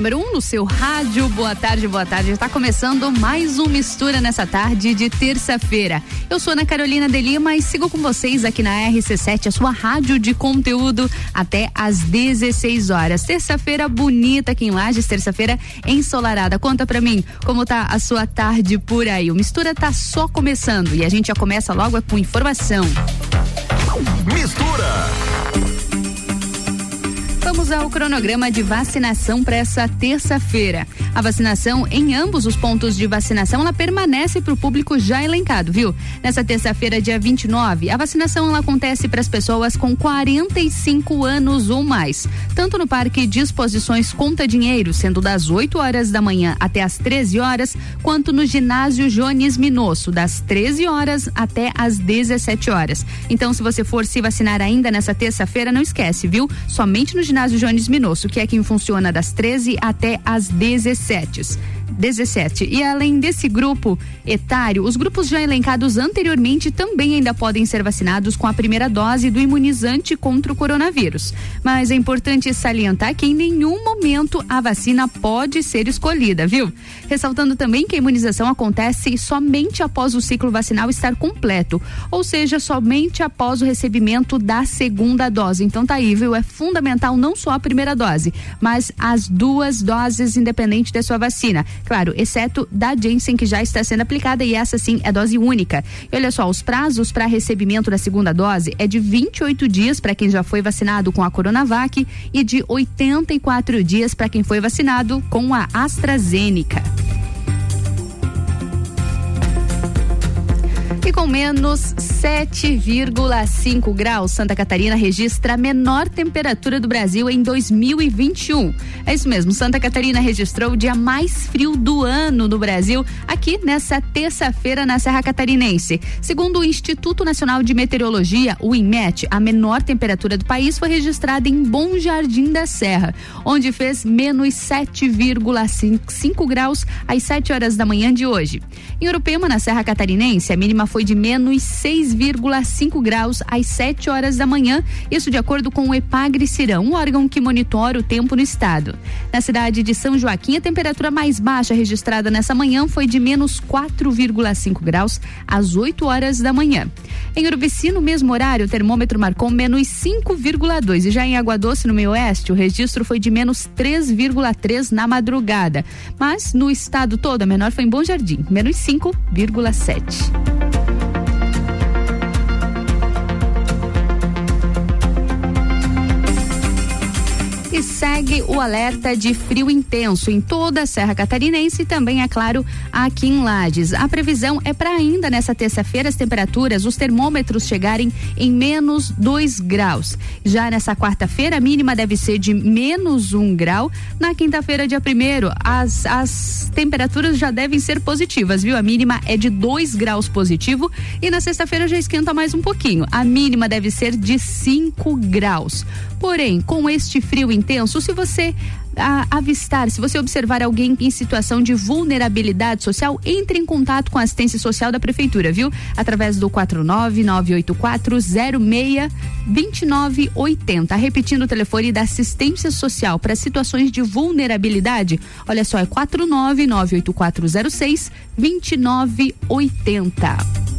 número 1 um no seu rádio. Boa tarde, boa tarde. Está começando mais um Mistura nessa tarde de terça-feira. Eu sou Ana Carolina de Lima e sigo com vocês aqui na RC7, a sua rádio de conteúdo, até às 16 horas. Terça-feira bonita aqui em Lages, terça-feira ensolarada. Conta pra mim como tá a sua tarde por aí. O Mistura tá só começando e a gente já começa logo com informação. Mistura! Vamos ao cronograma de vacinação para essa terça-feira. A vacinação em ambos os pontos de vacinação ela permanece para o público já elencado, viu? Nessa terça-feira, dia 29, a vacinação ela acontece para as pessoas com 45 anos ou mais, tanto no Parque de Exposições Conta Dinheiro, sendo das 8 horas da manhã até as 13 horas, quanto no ginásio Jones Minosso, das 13 horas até as 17 horas. Então, se você for se vacinar ainda nessa terça-feira, não esquece, viu? Somente no ginásio ginásio Jones Minosso, que é quem funciona das 13 até as 17. 17. E além desse grupo etário, os grupos já elencados anteriormente também ainda podem ser vacinados com a primeira dose do imunizante contra o coronavírus. Mas é importante salientar que em nenhum momento a vacina pode ser escolhida, viu? Ressaltando também que a imunização acontece somente após o ciclo vacinal estar completo, ou seja, somente após o recebimento da segunda dose. Então tá aí, viu? É fundamental não só a primeira dose, mas as duas doses independente da sua vacina. Claro, exceto da Janssen que já está sendo aplicada e essa sim é dose única. E olha só, os prazos para recebimento da segunda dose é de 28 dias para quem já foi vacinado com a Coronavac e de 84 dias para quem foi vacinado com a AstraZeneca. E com menos 7,5 graus, Santa Catarina registra a menor temperatura do Brasil em 2021. É isso mesmo, Santa Catarina registrou o dia mais frio do ano no Brasil, aqui nessa terça-feira na Serra Catarinense. Segundo o Instituto Nacional de Meteorologia, o INMET, a menor temperatura do país foi registrada em Bom Jardim da Serra, onde fez menos 7,5 graus às 7 horas da manhã de hoje. Em Urupema, na Serra Catarinense, a mínima foi de menos 6,5 graus às 7 horas da manhã, isso de acordo com o Epagre Cirão, um órgão que monitora o tempo no estado. Na cidade de São Joaquim, a temperatura mais baixa registrada nessa manhã foi de menos 4,5 graus às 8 horas da manhã. Em Urubici, no mesmo horário, o termômetro marcou menos 5,2 e já em Água Doce, no meio oeste, o registro foi de menos 3,3 na madrugada. Mas no estado todo, a menor foi em Bom Jardim, menos 5,7. Segue o alerta de frio intenso em toda a Serra Catarinense e também, é claro, aqui em Lages. A previsão é para ainda nessa terça-feira as temperaturas, os termômetros chegarem em menos 2 graus. Já nessa quarta-feira, a mínima deve ser de menos um grau. Na quinta-feira, dia primeiro, as, as temperaturas já devem ser positivas, viu? A mínima é de 2 graus positivo e na sexta-feira já esquenta mais um pouquinho. A mínima deve ser de 5 graus. Porém, com este frio intenso, se você a, avistar, se você observar alguém em situação de vulnerabilidade social, entre em contato com a assistência social da prefeitura, viu? Através do 49984062980. Repetindo o telefone da assistência social para situações de vulnerabilidade. Olha só, é 49984062980.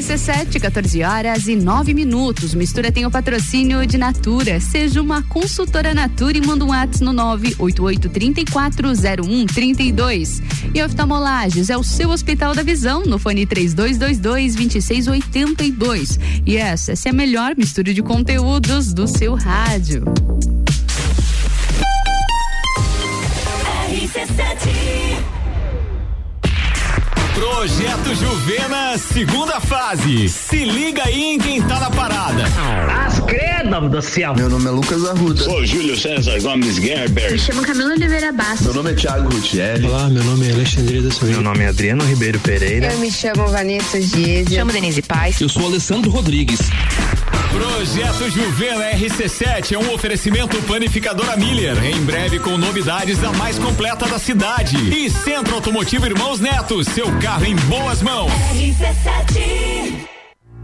RC7, 14 horas e 9 minutos. Mistura tem o patrocínio de Natura. Seja uma consultora Natura e manda um WhatsApp no 988340132. E oftalmolages é o seu Hospital da Visão no fone 3222 2682. E essa, essa é a melhor mistura de conteúdos do seu rádio. RC7 Projeto Juvena, segunda fase. Se liga aí em quem tá na parada. As credo do céu. Meu nome é Lucas Arruda. Sou Júlio César Gomes Gerber. Me chamo Camila Oliveira Bastos. Meu nome é Thiago Gutierrez. Olá, meu nome é Alexandre da Silva. Meu nome é Adriano Ribeiro Pereira. Eu me chamo Vanessa Giese. Chamo Denise Paz. Eu sou Alessandro Rodrigues. Projeto Juvena RC7 é um oferecimento panificadora Miller. Em breve com novidades da mais completa da cidade. E Centro Automotivo Irmãos Neto, seu carro em boas mãos. RC7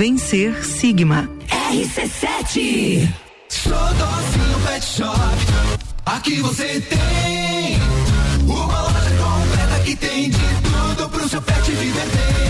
Vencer Sigma. RC7 Xodózinho Pet Shop. Aqui você tem Uma loja completa que tem de tudo pro seu pet viver bem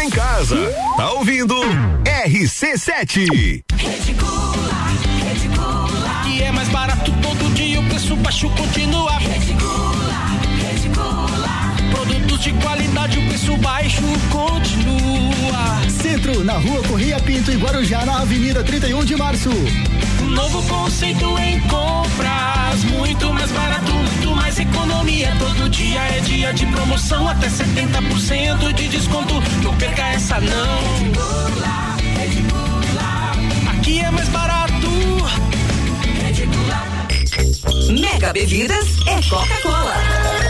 tá em casa. Tá ouvindo RC7. Reticula, reticula. E é mais barato todo dia, o preço baixo continua. Reticula, reticula. Produtos de qualidade, o preço baixo continua. Centro, na rua Corria Pinto e Guarujá, na Avenida 31 de Março. Novo conceito em compras, muito mais barato, muito mais economia. Todo dia é dia de promoção, até 70% de desconto. Não perca essa não. Aqui é mais barato. Mega Bebidas é Coca-Cola.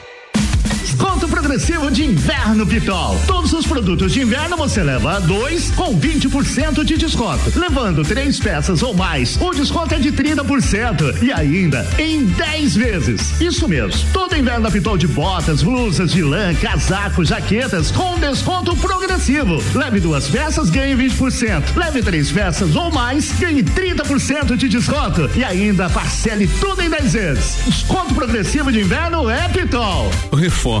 Desconto progressivo de inverno Pitol. Todos os produtos de inverno você leva dois com 20% de desconto. Levando três peças ou mais, o desconto é de 30% e ainda em 10 vezes. Isso mesmo. Todo inverno Pitol de botas, blusas de lã, casacos, jaquetas com desconto progressivo. Leve duas peças, ganhe 20%. Leve três peças ou mais, ganhe 30% de desconto e ainda parcele tudo em 10 vezes. Desconto progressivo de inverno é Pitol. Reforma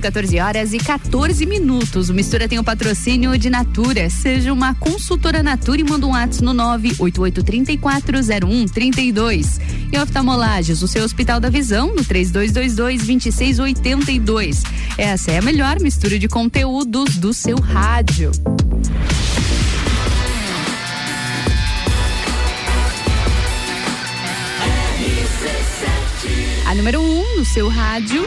14 horas e 14 minutos. O Mistura tem o patrocínio de Natura. Seja uma consultora Natura e manda um WhatsApp no 988340132. E oftalmolages, o seu Hospital da Visão, no 3222-2682. Essa é a melhor mistura de conteúdos do seu rádio. A número 1 um no seu rádio.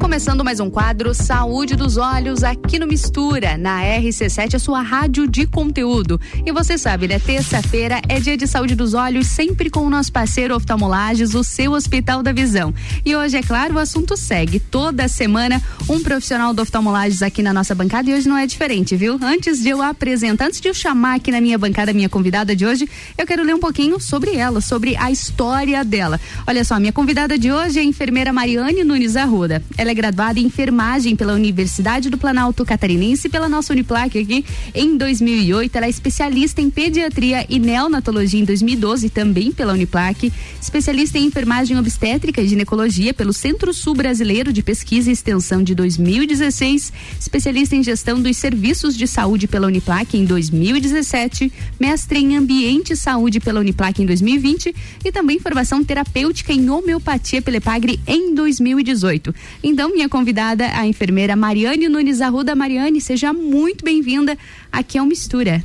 Começando mais um quadro Saúde dos Olhos aqui no Mistura, na RC7, a sua rádio de conteúdo. E você sabe, né? Terça-feira é dia de saúde dos olhos, sempre com o nosso parceiro Oftalmolages, o seu Hospital da Visão. E hoje, é claro, o assunto segue. Toda semana, um profissional do Oftalmolages aqui na nossa bancada e hoje não é diferente, viu? Antes de eu apresentar, antes de eu chamar aqui na minha bancada a minha convidada de hoje, eu quero ler um pouquinho sobre ela, sobre a história dela. Olha só, minha convidada de hoje é a enfermeira Mariane Nunes Arruda. Ela é graduada em enfermagem pela Universidade do Planalto Catarinense pela nossa Uniplac aqui em 2008. Ela é especialista em pediatria e neonatologia em 2012 também pela Uniplac, especialista em enfermagem obstétrica e ginecologia pelo Centro Sul Brasileiro de Pesquisa e Extensão de 2016, especialista em gestão dos serviços de saúde pela Uniplac em 2017, mestre em ambiente e saúde pela Uniplac em 2020 e também formação terapêutica em homeopatia pela EPAGRE em 2018. Então, minha convidada, a enfermeira Mariane Nunes Arruda. Mariane, seja muito bem-vinda aqui ao Mistura.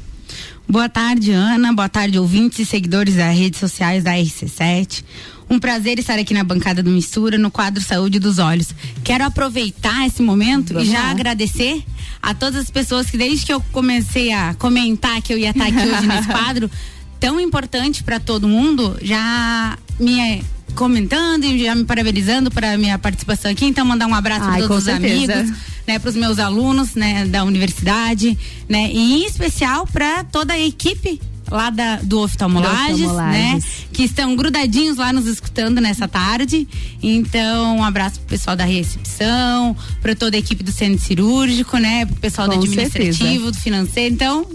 Boa tarde, Ana. Boa tarde, ouvintes e seguidores das redes sociais da RC7. Um prazer estar aqui na bancada do Mistura, no quadro Saúde dos Olhos. Quero aproveitar esse momento Vamos e já lá. agradecer a todas as pessoas que desde que eu comecei a comentar que eu ia estar aqui hoje nesse quadro, tão importante para todo mundo, já me comentando e já me parabenizando para minha participação aqui. Então, mandar um abraço para todos os certeza. amigos, né, para os meus alunos, né, da universidade, né, e em especial para toda a equipe lá da, do Oftalmolages, né? Que estão grudadinhos lá nos escutando nessa tarde. Então, um abraço pro pessoal da recepção, para toda a equipe do centro cirúrgico, né? Pro pessoal Com do administrativo, certeza. do financeiro. Então,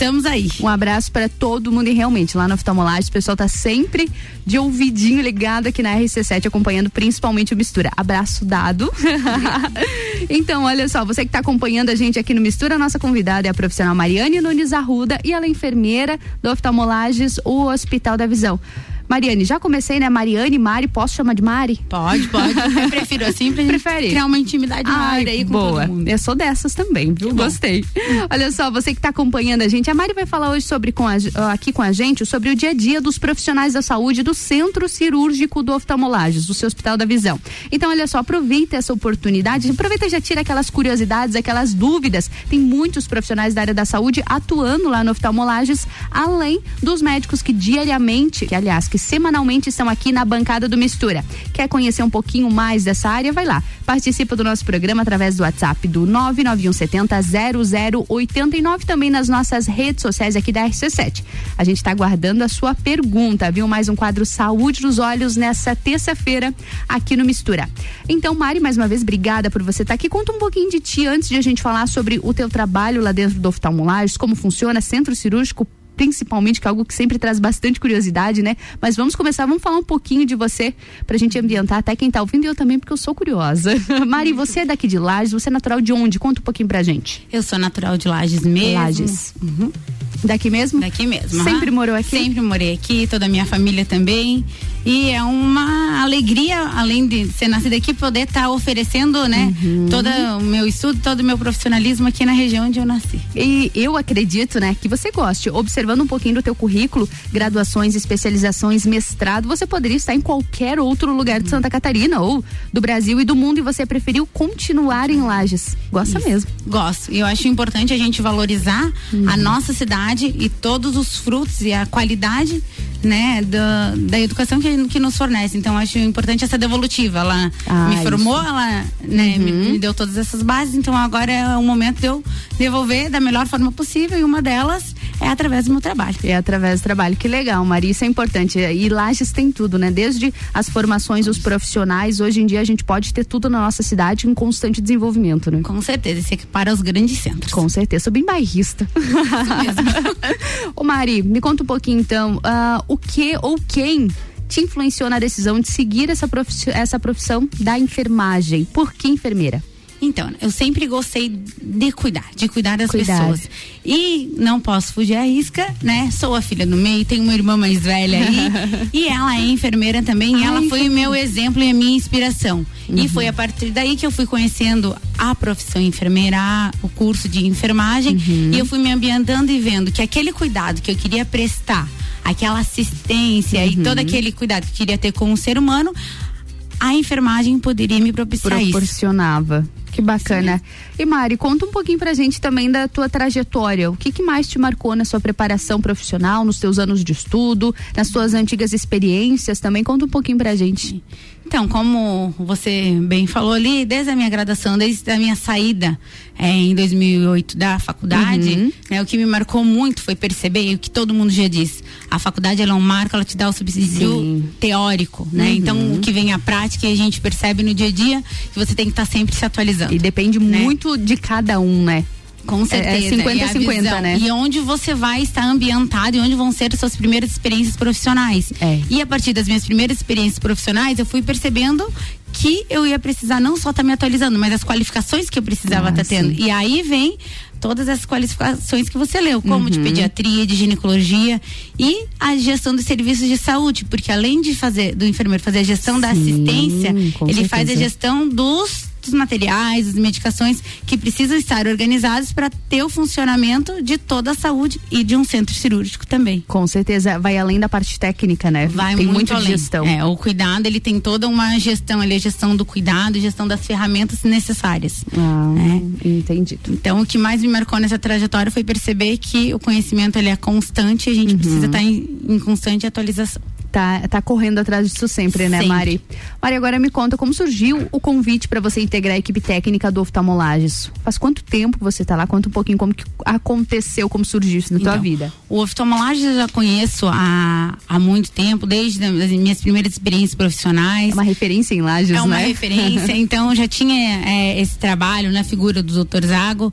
Estamos aí. Um abraço para todo mundo e realmente lá no Oftalmolagem o pessoal tá sempre de ouvidinho ligado aqui na RC7 acompanhando principalmente o Mistura. Abraço dado. então, olha só, você que está acompanhando a gente aqui no Mistura, a nossa convidada é a profissional Mariane Nunes Arruda e ela é enfermeira do Oftalmolages, o Hospital da Visão. Mariane, já comecei, né? Mariane, Mari, posso chamar de Mari? Pode, pode. Eu prefiro assim pra Prefere? criar uma intimidade maior aí com boa. todo mundo. Eu sou dessas também, viu? Gostei. Olha só, você que tá acompanhando a gente, a Mari vai falar hoje sobre com a, aqui com a gente sobre o dia a dia dos profissionais da saúde do Centro Cirúrgico do Oftalmolages, do seu Hospital da Visão. Então, olha só, aproveita essa oportunidade, aproveita e já tira aquelas curiosidades, aquelas dúvidas. Tem muitos profissionais da área da saúde atuando lá no Oftalmolages, além dos médicos que diariamente, que aliás, que semanalmente estão aqui na bancada do Mistura. Quer conhecer um pouquinho mais dessa área? Vai lá. Participa do nosso programa através do WhatsApp do 99170 0089 também nas nossas redes sociais aqui da RC7. A gente está aguardando a sua pergunta, viu? Mais um quadro Saúde dos Olhos nessa terça-feira aqui no Mistura. Então, Mari, mais uma vez, obrigada por você estar tá aqui. Conta um pouquinho de ti antes de a gente falar sobre o teu trabalho lá dentro do oftalmolagens, como funciona, centro cirúrgico principalmente, que é algo que sempre traz bastante curiosidade, né? Mas vamos começar, vamos falar um pouquinho de você, pra gente ambientar até quem tá ouvindo e eu também, porque eu sou curiosa. Mari, você é daqui de Lages, você é natural de onde? Conta um pouquinho pra gente. Eu sou natural de Lages mesmo. Lages. Uhum. Daqui mesmo? Daqui mesmo. Sempre morou aqui? Sempre morei aqui, toda a minha família também. E é uma alegria, além de ser nascida aqui, poder estar tá oferecendo, né, uhum. todo o meu estudo, todo o meu profissionalismo aqui na região onde eu nasci. E eu acredito, né, que você goste. Observando um pouquinho do teu currículo, graduações, especializações, mestrado, você poderia estar em qualquer outro lugar de Santa Catarina ou do Brasil e do mundo e você preferiu continuar em Lages. Gosta Isso. mesmo? Gosto. E eu acho importante a gente valorizar uhum. a nossa cidade e todos os frutos e a qualidade né, da, da educação que, que nos fornece. Então, acho importante essa devolutiva. Ela ah, me formou, isso. ela né, uhum. me, me, deu todas essas bases, então agora é o momento de eu devolver da melhor forma possível e uma delas é através do meu trabalho. É através do trabalho. Que legal, Maria, isso é importante. E Lages tem tudo, né? Desde as formações, os profissionais, hoje em dia a gente pode ter tudo na nossa cidade em constante desenvolvimento, né? Com certeza, isso para os grandes centros. Com certeza, sou bem bairrista. Isso mesmo. Ô Mari, me conta um pouquinho então, uh, o que ou quem te influenciou na decisão de seguir essa profissão, essa profissão da enfermagem? Por que enfermeira? Então, eu sempre gostei de cuidar, de cuidar das cuidar. pessoas. E não posso fugir à risca, né? Sou a filha do meio, tenho uma irmã mais velha aí. e ela é enfermeira também. Ai, e ela foi o meu exemplo e a minha inspiração. Uhum. E foi a partir daí que eu fui conhecendo a profissão enfermeira, o curso de enfermagem. Uhum. E eu fui me ambientando e vendo que aquele cuidado que eu queria prestar, aquela assistência uhum. e todo aquele cuidado que eu queria ter com o ser humano a enfermagem poderia me propiciar Proporcionava. isso. Que bacana. E Mari, conta um pouquinho pra gente também da tua trajetória. O que, que mais te marcou na sua preparação profissional, nos teus anos de estudo, nas tuas antigas experiências também? Conta um pouquinho pra gente. Então, como você bem falou ali, desde a minha graduação, desde a minha saída é, em 2008 da faculdade, uhum. né, o que me marcou muito foi perceber o que todo mundo já diz. A faculdade ela é um marco, ela te dá o subsídio Sim. teórico, né? Uhum. Então, o que vem à prática e a gente percebe no dia a dia que você tem que estar tá sempre se atualizando. E depende né? muito de cada um, né? Com certeza. É 50-50, é né? E onde você vai estar ambientado e onde vão ser as suas primeiras experiências profissionais. É. E a partir das minhas primeiras experiências profissionais, eu fui percebendo que eu ia precisar não só estar tá me atualizando, mas as qualificações que eu precisava estar ah, tá tendo. E aí vem todas as qualificações que você leu, como uhum. de pediatria, de ginecologia e a gestão dos serviços de saúde, porque além de fazer do enfermeiro fazer a gestão Sim, da assistência, ele certeza. faz a gestão dos dos materiais, das medicações que precisam estar organizados para ter o funcionamento de toda a saúde e de um centro cirúrgico também. Com certeza, vai além da parte técnica, né? Vai tem muito, muito gestão. É, o cuidado, ele tem toda uma gestão, ele é gestão do cuidado, gestão das ferramentas necessárias. Ah, é. entendido. Então, o que mais me marcou nessa trajetória foi perceber que o conhecimento ele é constante e a gente uhum. precisa estar tá em, em constante atualização tá, tá correndo atrás disso sempre, né, sempre. Mari? Mari, agora me conta como surgiu o convite para você integrar a equipe técnica do Oftalmolages. Faz quanto tempo que você tá lá? Conta um pouquinho como que aconteceu, como surgiu isso na então, tua vida. O Oftalmolages eu já conheço há, há muito tempo, desde as minhas primeiras experiências profissionais. É uma referência em Lages, né? É uma né? referência, então já tinha é, esse trabalho na figura do Dr. Zago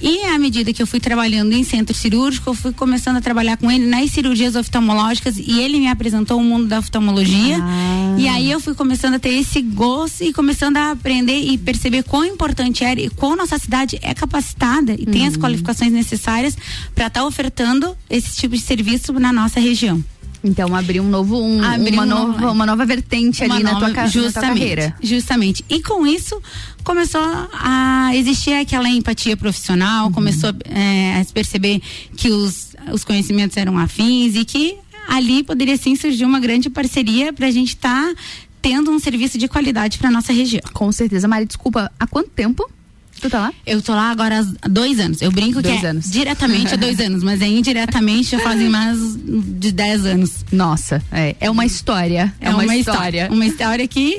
e à medida que eu fui trabalhando em centro cirúrgico, eu fui começando a trabalhar com ele nas cirurgias oftalmológicas e ele me apresentou o mundo da oftalmologia. Ah. E aí eu fui começando a ter esse gosto e começando a aprender e perceber quão importante era e quão nossa cidade é capacitada e uhum. tem as uhum. qualificações necessárias para estar tá ofertando esse tipo de serviço na nossa região. Então abrir um novo um, uma, um nova, uma nova vertente uma ali nova, na, tua, justamente, na tua carreira. Justamente. E com isso começou a existir aquela empatia profissional, uhum. começou é, a se perceber que os, os conhecimentos eram afins e que ali poderia sim surgir uma grande parceria para a gente estar tá tendo um serviço de qualidade para nossa região. Com certeza, Mari, desculpa, há quanto tempo Tu tá lá? Eu tô lá agora há dois anos. Eu brinco dois que é anos. diretamente há dois anos, mas é indiretamente já fazem mais de dez anos. Nossa, é, é uma história. É, é uma, uma história. história. Uma história que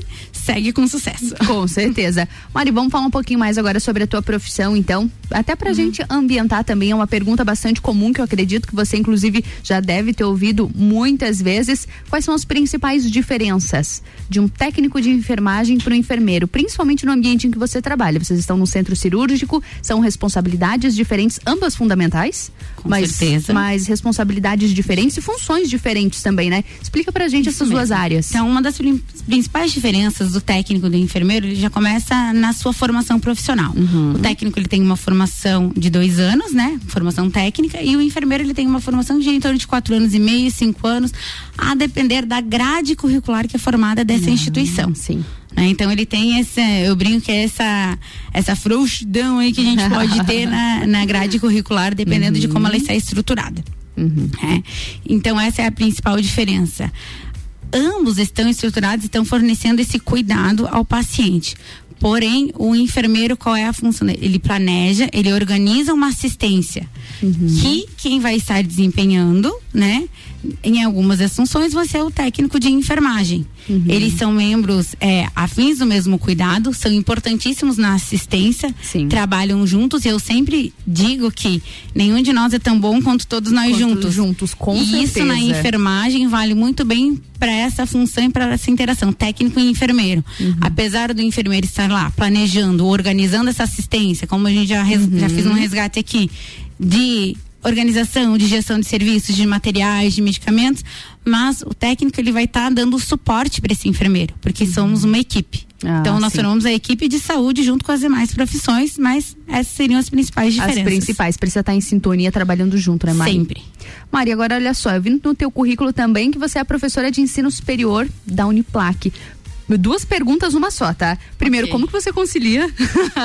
segue com sucesso. Com certeza. Mari, vamos falar um pouquinho mais agora sobre a tua profissão, então. Até pra uhum. gente ambientar também, é uma pergunta bastante comum que eu acredito que você, inclusive, já deve ter ouvido muitas vezes. Quais são as principais diferenças de um técnico de enfermagem para um enfermeiro, principalmente no ambiente em que você trabalha? Vocês estão no centro cirúrgico, são responsabilidades diferentes, ambas fundamentais, com mas, certeza. mas responsabilidades diferentes e funções diferentes também, né? Explica pra gente Isso essas mesmo. duas áreas. Então, uma das principais diferenças do técnico do enfermeiro, ele já começa na sua formação profissional. Uhum. O técnico ele tem uma formação de dois anos, né? Formação técnica, e o enfermeiro ele tem uma formação de em torno de quatro anos e meio, cinco anos, a depender da grade curricular que é formada dessa instituição. Sim. Né? Então ele tem esse, eu brinco que é essa essa frouxidão aí que a gente pode ter na, na grade curricular, dependendo uhum. de como ela está estruturada. Uhum. É. Então essa é a principal diferença ambos estão estruturados, estão fornecendo esse cuidado ao paciente. Porém, o enfermeiro, qual é a função dele? Ele planeja, ele organiza uma assistência uhum. que quem vai estar desempenhando, né? Em algumas das funções, você é o técnico de enfermagem. Uhum. Eles são membros é, afins do mesmo cuidado, são importantíssimos na assistência, Sim. trabalham juntos. E eu sempre digo que nenhum de nós é tão bom quanto todos nós quanto juntos. Juntos, com e certeza. isso na enfermagem vale muito bem para essa função e para essa interação técnico e enfermeiro. Uhum. Apesar do enfermeiro estar lá planejando, organizando essa assistência, como a gente já, uhum. já fez um resgate aqui, de organização, de gestão de serviços, de materiais, de medicamentos, mas o técnico ele vai estar tá dando suporte para esse enfermeiro, porque uhum. somos uma equipe. Ah, então nós sim. formamos a equipe de saúde junto com as demais profissões, mas essas seriam as principais diferenças. As principais, precisa estar tá em sintonia trabalhando junto, né, Mari? Sempre. Maria, agora olha só, eu vi no teu currículo também que você é professora de ensino superior da Uniplac Duas perguntas, uma só, tá? Primeiro, okay. como que você concilia?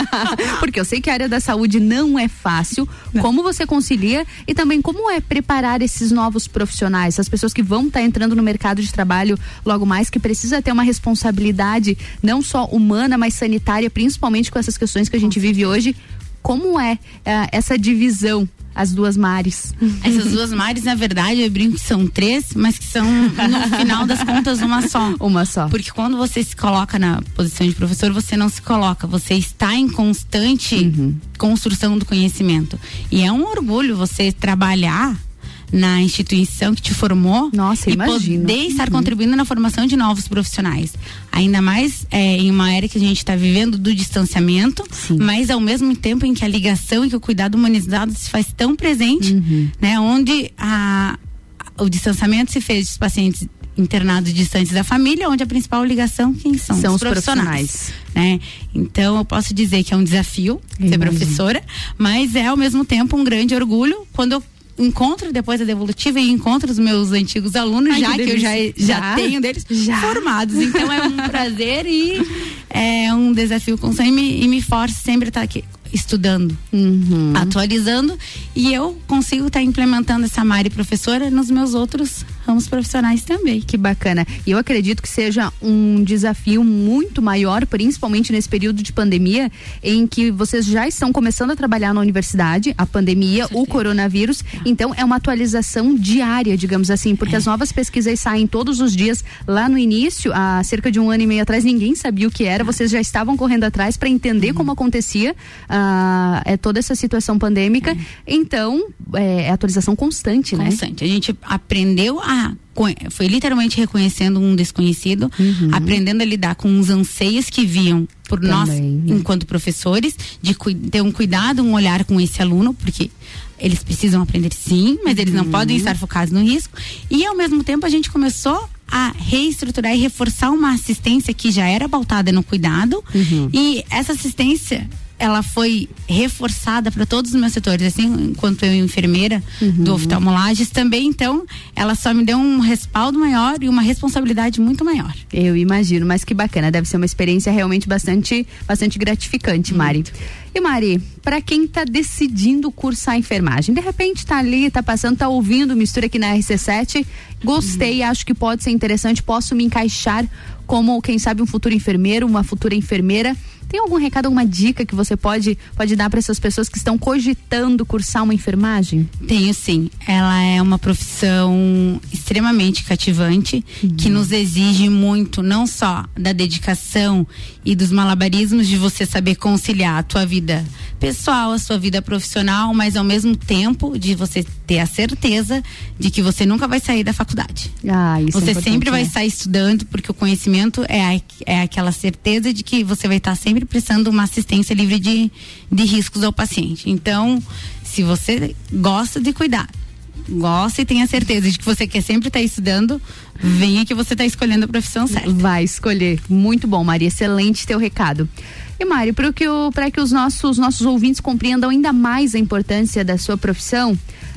Porque eu sei que a área da saúde não é fácil. Não. Como você concilia e também como é preparar esses novos profissionais, as pessoas que vão estar tá entrando no mercado de trabalho logo mais, que precisa ter uma responsabilidade não só humana, mas sanitária, principalmente com essas questões que a gente vive hoje. Como é uh, essa divisão as duas mares. Essas duas mares, na verdade, eu brinco que são três, mas que são, no final das contas, uma só. Uma só. Porque quando você se coloca na posição de professor, você não se coloca, você está em constante uhum. construção do conhecimento. E é um orgulho você trabalhar na instituição que te formou Nossa, e imagino. poder estar uhum. contribuindo na formação de novos profissionais. Ainda mais é, em uma era que a gente está vivendo do distanciamento, Sim. mas ao mesmo tempo em que a ligação e que o cuidado humanizado se faz tão presente, uhum. né? Onde a, o distanciamento se fez dos pacientes internados distantes da família, onde a principal ligação quem são, são os, os profissionais. profissionais. Né? Então eu posso dizer que é um desafio ser professora, mas é ao mesmo tempo um grande orgulho quando eu encontro depois da devolutiva e encontro os meus antigos alunos, Ai, já que, que eu já, já, tenho deles já. formados. Então é um prazer e é um desafio constante e me, e me força sempre estar aqui estudando, uhum. atualizando e eu consigo estar implementando essa Mari professora nos meus outros ramos profissionais também. Que bacana. E eu acredito que seja um desafio muito maior, principalmente nesse período de pandemia, em que vocês já estão começando a trabalhar na universidade, a pandemia, o coronavírus. Então é uma atualização diária, digamos assim, porque é. as novas pesquisas saem todos os dias. Lá no início, há cerca de um ano e meio atrás, ninguém sabia o que era. Vocês já estavam correndo atrás para entender uhum. como acontecia. Uh, é toda essa situação pandêmica. É. Então, é, é, atualização constante, né? Constante. A gente aprendeu a foi literalmente reconhecendo um desconhecido, uhum. aprendendo a lidar com os anseios que viam por Também, nós, né? enquanto professores, de ter um cuidado, um olhar com esse aluno, porque eles precisam aprender sim, mas eles não uhum. podem estar focados no risco. E ao mesmo tempo a gente começou a reestruturar e reforçar uma assistência que já era pautada no cuidado. Uhum. E essa assistência ela foi reforçada para todos os meus setores, assim, enquanto eu enfermeira uhum. do oftalmolages também, então, ela só me deu um respaldo maior e uma responsabilidade muito maior. Eu imagino, mas que bacana, deve ser uma experiência realmente bastante, bastante gratificante, Mari. E Mari, para quem está decidindo cursar enfermagem, de repente está ali, está passando, está ouvindo mistura aqui na RC7, gostei, uhum. acho que pode ser interessante, posso me encaixar como, quem sabe, um futuro enfermeiro, uma futura enfermeira tem algum recado, alguma dica que você pode, pode dar para essas pessoas que estão cogitando cursar uma enfermagem? Tenho sim. Ela é uma profissão extremamente cativante, uhum. que nos exige muito, não só da dedicação e dos malabarismos de você saber conciliar a tua vida pessoal, a sua vida profissional, mas ao mesmo tempo de você ter a certeza de que você nunca vai sair da faculdade. Ah, isso é você é sempre vai estar estudando, porque o conhecimento é, a, é aquela certeza de que você vai estar sempre prestando uma assistência livre de, de riscos ao paciente. Então, se você gosta de cuidar, gosta e tenha certeza de que você quer sempre estar estudando, venha que você está escolhendo a profissão certa. Vai escolher. Muito bom, Maria. Excelente teu recado. E Mari, para que, que os nossos, nossos ouvintes compreendam ainda mais a importância da sua profissão,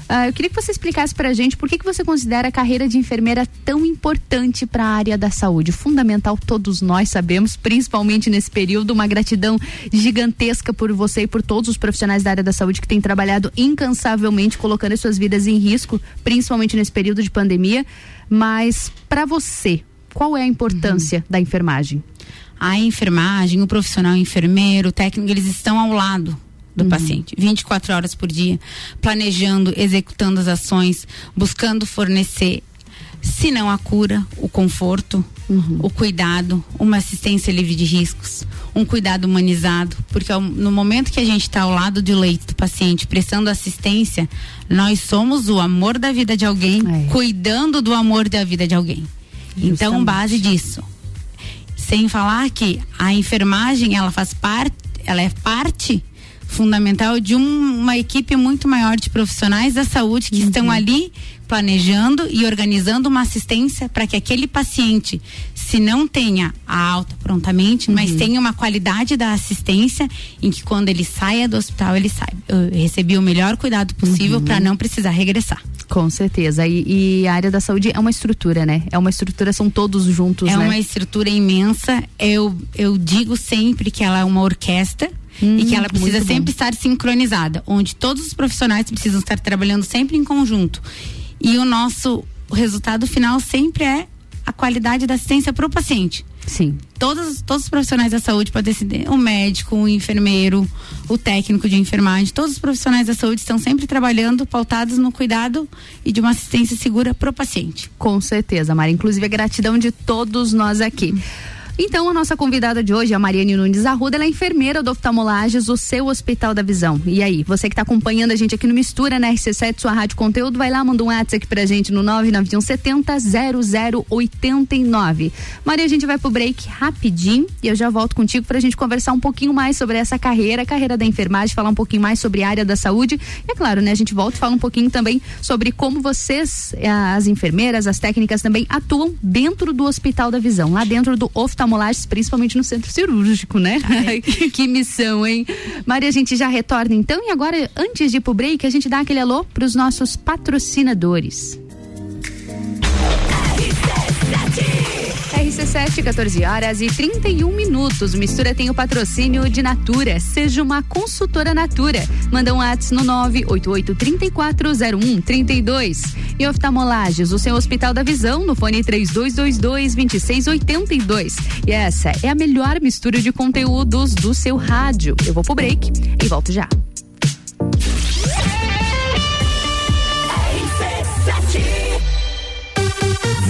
uh, eu queria que você explicasse para a gente por que, que você considera a carreira de enfermeira tão importante para a área da saúde. Fundamental, todos nós sabemos, principalmente nesse período. Uma gratidão gigantesca por você e por todos os profissionais da área da saúde que têm trabalhado incansavelmente, colocando as suas vidas em risco, principalmente nesse período de pandemia. Mas, para você, qual é a importância uhum. da enfermagem? a enfermagem, o profissional enfermeiro, o técnico, eles estão ao lado do uhum. paciente, 24 horas por dia, planejando, executando as ações, buscando fornecer, se não a cura, o conforto, uhum. o cuidado, uma assistência livre de riscos, um cuidado humanizado, porque no momento que a gente está ao lado do leito do paciente, prestando assistência, nós somos o amor da vida de alguém, é. cuidando do amor da vida de alguém. Justamente. Então, base disso, sem falar que a enfermagem ela faz parte, ela é parte fundamental de um, uma equipe muito maior de profissionais da saúde que uhum. estão ali planejando e organizando uma assistência para que aquele paciente se não tenha a alta prontamente, uhum. mas tenha uma qualidade da assistência em que quando ele saia do hospital, ele sai. Eu recebi o melhor cuidado possível uhum. para não precisar regressar. Com certeza. E, e, a área da saúde é uma estrutura, né? É uma estrutura, são todos juntos, é né? Uma estrutura imensa. Eu, eu digo sempre que ela é uma orquestra. Hum, e que ela precisa sempre estar sincronizada, onde todos os profissionais precisam estar trabalhando sempre em conjunto. E o nosso resultado final sempre é a qualidade da assistência para o paciente. Sim. Todos, todos os profissionais da saúde podem decidir, o médico, o enfermeiro, o técnico de enfermagem, todos os profissionais da saúde estão sempre trabalhando pautados no cuidado e de uma assistência segura para o paciente. Com certeza, Mara. Inclusive a gratidão de todos nós aqui. Então, a nossa convidada de hoje, a Mariane Nunes Arruda, ela é enfermeira do Oftalmolages, o seu Hospital da Visão. E aí, você que está acompanhando a gente aqui no Mistura, na RC7, sua rádio conteúdo, vai lá, manda um WhatsApp aqui pra gente no 991 70 0089. Maria, a gente vai pro break rapidinho e eu já volto contigo pra gente conversar um pouquinho mais sobre essa carreira, carreira da enfermagem, falar um pouquinho mais sobre a área da saúde. E é claro, né, a gente volta e fala um pouquinho também sobre como vocês, eh, as enfermeiras, as técnicas também atuam dentro do Hospital da Visão, lá dentro do oftalmolages oftalmolages, principalmente no centro cirúrgico, né? que missão, hein? Maria, a gente já retorna então e agora, antes de ir pro break, a gente dá aquele alô pros nossos patrocinadores. RC7, 14 horas e 31 minutos. Mistura tem o patrocínio de Natura. Seja uma consultora Natura. Manda um WhatsApp no 988 3401 32. E oftalmolages, o seu Hospital da Visão, no fone 3222 2682. E essa é a melhor mistura de conteúdos do seu rádio. Eu vou pro break e volto já.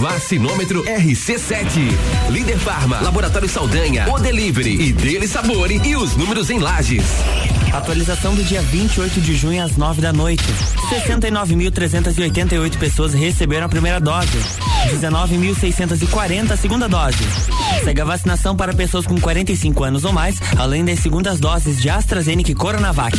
Vacinômetro RC7. Líder Farma, Laboratório Saldanha, O Delivery e Dele Sabore e os números em lajes. Atualização do dia 28 de junho às 9 da noite. 69.388 pessoas receberam a primeira dose. 19.640 a segunda dose. Segue a vacinação para pessoas com 45 anos ou mais, além das segundas doses de AstraZeneca e Coronavac.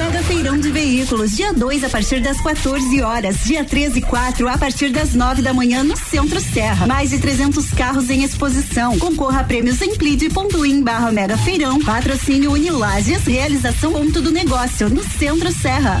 Mega Feirão de Veículos, dia 2 a partir das 14 horas, dia 13 e 4 a partir das 9 da manhã no Centro Serra. Mais de 300 carros em exposição. Concorra a prêmios em plid.in barra Mega Feirão. Patrocínio Unilages, realização ponto do negócio no Centro Serra.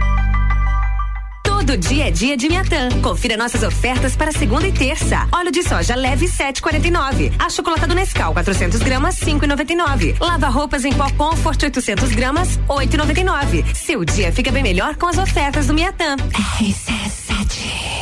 Todo dia é dia de Miatã. Confira nossas ofertas para segunda e terça. Óleo de soja leve 7,49. A chocolate Nescau 400 gramas 5,99. Lava roupas em pó Comfort 800 gramas 8,99. Seu dia fica bem melhor com as ofertas do Miatã. RC7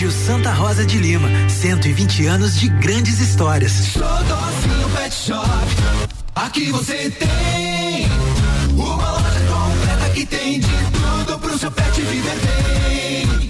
Colégio Santa Rosa de Lima, 120 anos de grandes histórias. Xodózinho Pet Shop, aqui você tem uma loja completa que tem de tudo pro seu pet viver bem.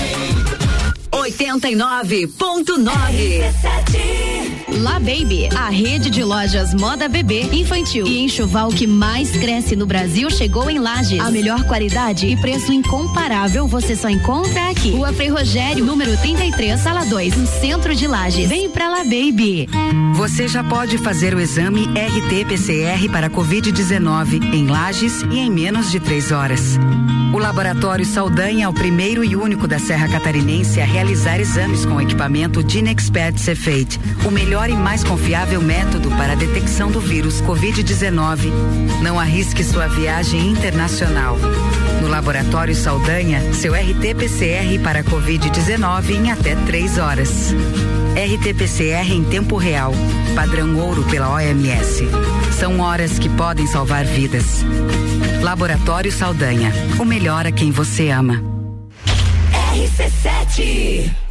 89.9 La Baby, a rede de lojas moda bebê, infantil e enxoval que mais cresce no Brasil chegou em Lages. A melhor qualidade e preço incomparável você só encontra aqui. Rua Frei Rogério, número 33, sala 2, no centro de Lages. Vem pra La Baby. Você já pode fazer o exame RT-PCR para Covid-19 em Lages e em menos de três horas. O Laboratório Saldanha é o primeiro e único da Serra Catarinense a realizar exames com equipamento Dinexpert Cefate, o melhor e mais confiável método para a detecção do vírus Covid-19. Não arrisque sua viagem internacional. No Laboratório Saldanha, seu RT-PCR para Covid-19 em até três horas. RT-PCR em tempo real, padrão ouro pela OMS. São horas que podem salvar vidas. Laboratório Saldanha, o melhor a quem você ama. RC7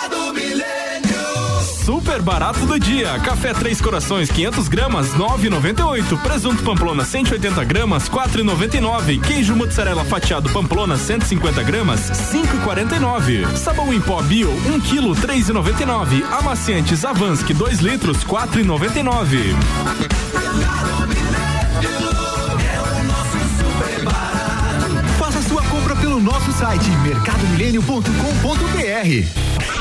Super barato do dia. Café Três Corações 500 gramas 9,98. Presunto Pamplona 180 gramas 4,99. Queijo mozzarella fatiado Pamplona 150 gramas 5,49. Sabão em pó Bio 1 kg 3,99. Amaciantes Avansque 2 litros 4,99. Faça sua compra pelo nosso site mercadomilênio.com.br.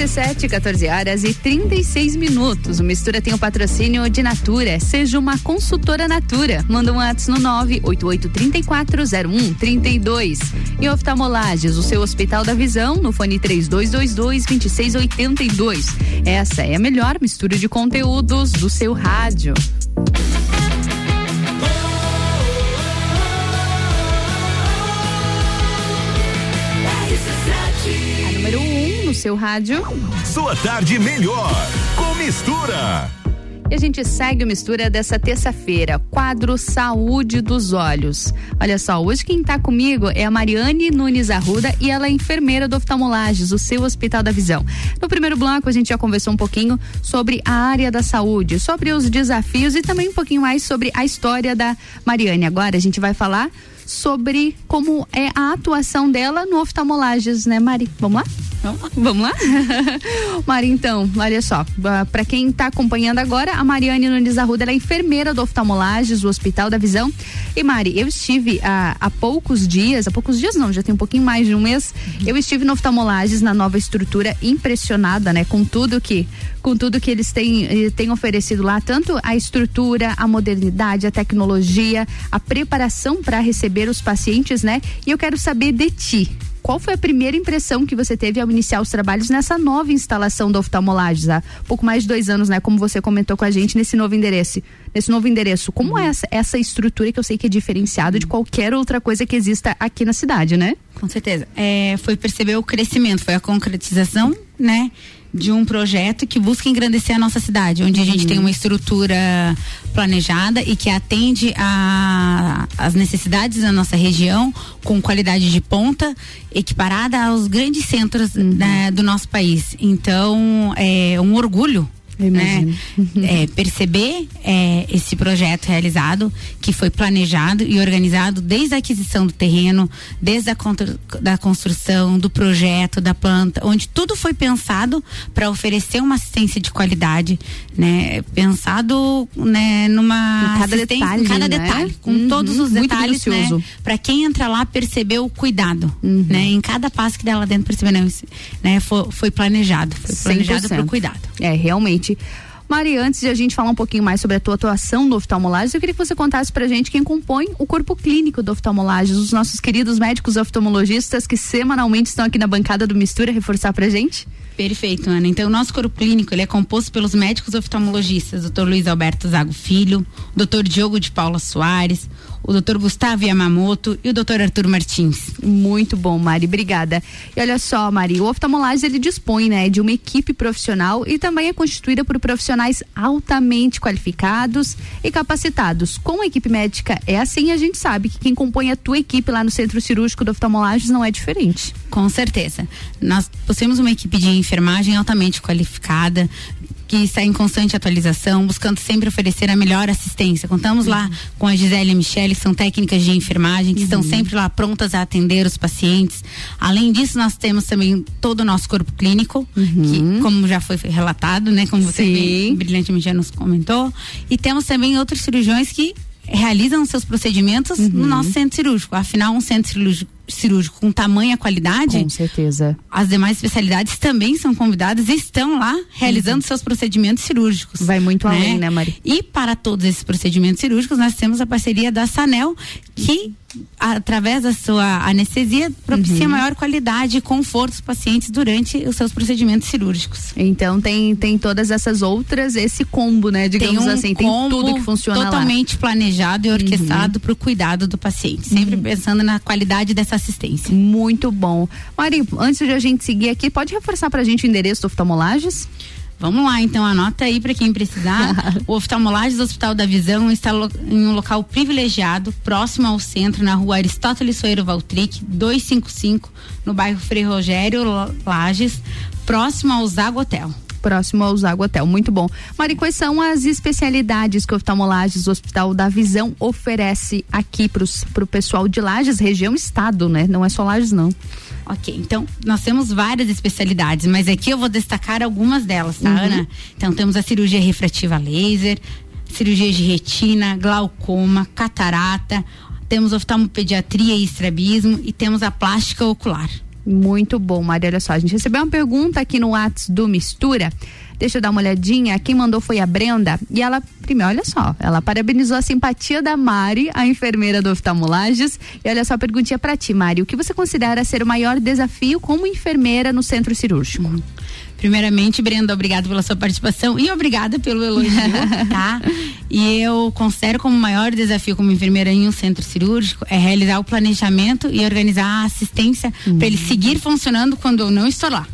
14 horas e 36 minutos. O Mistura tem o patrocínio de Natura. Seja uma consultora Natura. Manda um WhatsApp no 988340132. E oftalmolages, o seu Hospital da Visão, no fone 3222-2682. Essa é a melhor mistura de conteúdos do seu rádio. No seu rádio. Sua tarde melhor com mistura. E a gente segue o mistura dessa terça-feira, quadro Saúde dos Olhos. Olha só, hoje quem está comigo é a Mariane Nunes Arruda e ela é enfermeira do Oftalmolages, o seu Hospital da Visão. No primeiro bloco a gente já conversou um pouquinho sobre a área da saúde, sobre os desafios e também um pouquinho mais sobre a história da Mariane. Agora a gente vai falar sobre como é a atuação dela no oftalmolages, né, Mari? Vamos lá? Vamos lá? Mari, então, olha só, para quem está acompanhando agora, a Mariane Nunes Arruda, ela é enfermeira do oftalmolages, do Hospital da Visão. E Mari, eu estive há, há poucos dias, há poucos dias não, já tem um pouquinho mais de um mês, eu estive no oftalmolages na nova estrutura, impressionada, né, com tudo que com tudo que eles têm, eh, têm oferecido lá, tanto a estrutura, a modernidade, a tecnologia, a preparação para receber os pacientes, né? E eu quero saber de ti. Qual foi a primeira impressão que você teve ao iniciar os trabalhos nessa nova instalação da oftalmolages há pouco mais de dois anos, né? Como você comentou com a gente nesse novo endereço. Nesse novo endereço, como é essa, essa estrutura que eu sei que é diferenciado de qualquer outra coisa que exista aqui na cidade, né? Com certeza. É, foi perceber o crescimento, foi a concretização, né? De um projeto que busca engrandecer a nossa cidade, onde a gente tem uma estrutura planejada e que atende a, as necessidades da nossa região com qualidade de ponta equiparada aos grandes centros né, do nosso país. Então, é um orgulho né? É, perceber é, esse projeto realizado, que foi planejado e organizado desde a aquisição do terreno, desde a da construção, do projeto, da planta, onde tudo foi pensado para oferecer uma assistência de qualidade, né? Pensado, né, numa em cada detalhe, cada né? detalhe, com Uhum, todos os detalhes, né? Para quem entra lá perceber o cuidado, Uhum. né? Em cada passo que dá lá dentro perceber, não, isso, né? Foi, foi planejado, foi planejado para o 100%. cuidado. É, realmente. Mari, antes de a gente falar um pouquinho mais sobre a tua atuação no oftalmolages, eu queria que você contasse pra gente quem compõe o corpo clínico do oftalmolages, os nossos queridos médicos oftalmologistas que semanalmente estão aqui na bancada do Mistura, reforçar pra gente. Perfeito, Ana. Então, o nosso corpo clínico ele é composto pelos médicos oftalmologistas, Dr. Luiz Alberto Zago Filho, Dr. Diogo de Paula Soares, o Dr. Gustavo Yamamoto e o Dr. Arthur Martins. Muito bom, Mari, obrigada. E olha só, Mari, o oftalmolagem ele dispõe, né, de uma equipe profissional e também é constituída por profissionais altamente qualificados e capacitados. Com a equipe médica é assim, a gente sabe que quem compõe a tua equipe lá no Centro Cirúrgico do Oftalmolagem não é diferente. Com certeza. Nós possuímos uma equipe de enfermagem altamente qualificada, que está em constante atualização, buscando sempre oferecer a melhor assistência. Contamos uhum. lá com a Gisele e a Michele, que são técnicas de enfermagem, que uhum. estão sempre lá prontas a atender os pacientes. Além disso, nós temos também todo o nosso corpo clínico, uhum. que, como já foi relatado, né? Como você bem, brilhantemente já nos comentou. E temos também outros cirurgiões que realizam seus procedimentos no uhum. nosso centro cirúrgico. Afinal, um centro cirúrgico cirúrgico com tamanha qualidade, com certeza. As demais especialidades também são convidadas e estão lá realizando uhum. seus procedimentos cirúrgicos. Vai muito né? além, né, Mari? E para todos esses procedimentos cirúrgicos, nós temos a parceria da Sanel, que através da sua anestesia propicia uhum. maior qualidade e conforto dos pacientes durante os seus procedimentos cirúrgicos. Então tem tem todas essas outras esse combo, né, digamos tem um assim, tem tudo que funciona totalmente lá. planejado e orquestrado uhum. para o cuidado do paciente, sempre uhum. pensando na qualidade dessa assistência. Muito bom. Mari, antes de a gente seguir aqui, pode reforçar para a gente o endereço do oftalmolages? Vamos lá, então anota aí para quem precisar. o oftalmolages do Hospital da Visão está em um local privilegiado, próximo ao centro, na rua Aristóteles Soeiro Valtric, 255, no bairro Frei Rogério, Lages, próximo ao Zago Hotel próximo ao Zago Hotel. Muito bom. Mari, quais são as especialidades que o Oftalmolages Hospital da Visão oferece aqui para o pessoal de Lages, região estado, né? Não é só Lages, não. Ok, então nós temos várias especialidades, mas aqui eu vou destacar algumas delas, tá, uhum. Ana? Então temos a cirurgia refrativa laser, cirurgia de retina, glaucoma, catarata, temos oftalmopediatria e estrabismo e temos a plástica ocular. Muito bom, Maria. Olha só, a gente recebeu uma pergunta aqui no WhatsApp do Mistura. Deixa eu dar uma olhadinha. Quem mandou foi a Brenda. E ela, primeiro, olha só, ela parabenizou a simpatia da Mari, a enfermeira do oftalmolages. E olha só a perguntinha para ti, Mari. O que você considera ser o maior desafio como enfermeira no centro cirúrgico? Uhum. Primeiramente, Brenda, obrigada pela sua participação e obrigada pelo elogio, tá? E eu considero como o maior desafio como enfermeira em um centro cirúrgico é realizar o planejamento e organizar a assistência uhum. para ele seguir funcionando quando eu não estou lá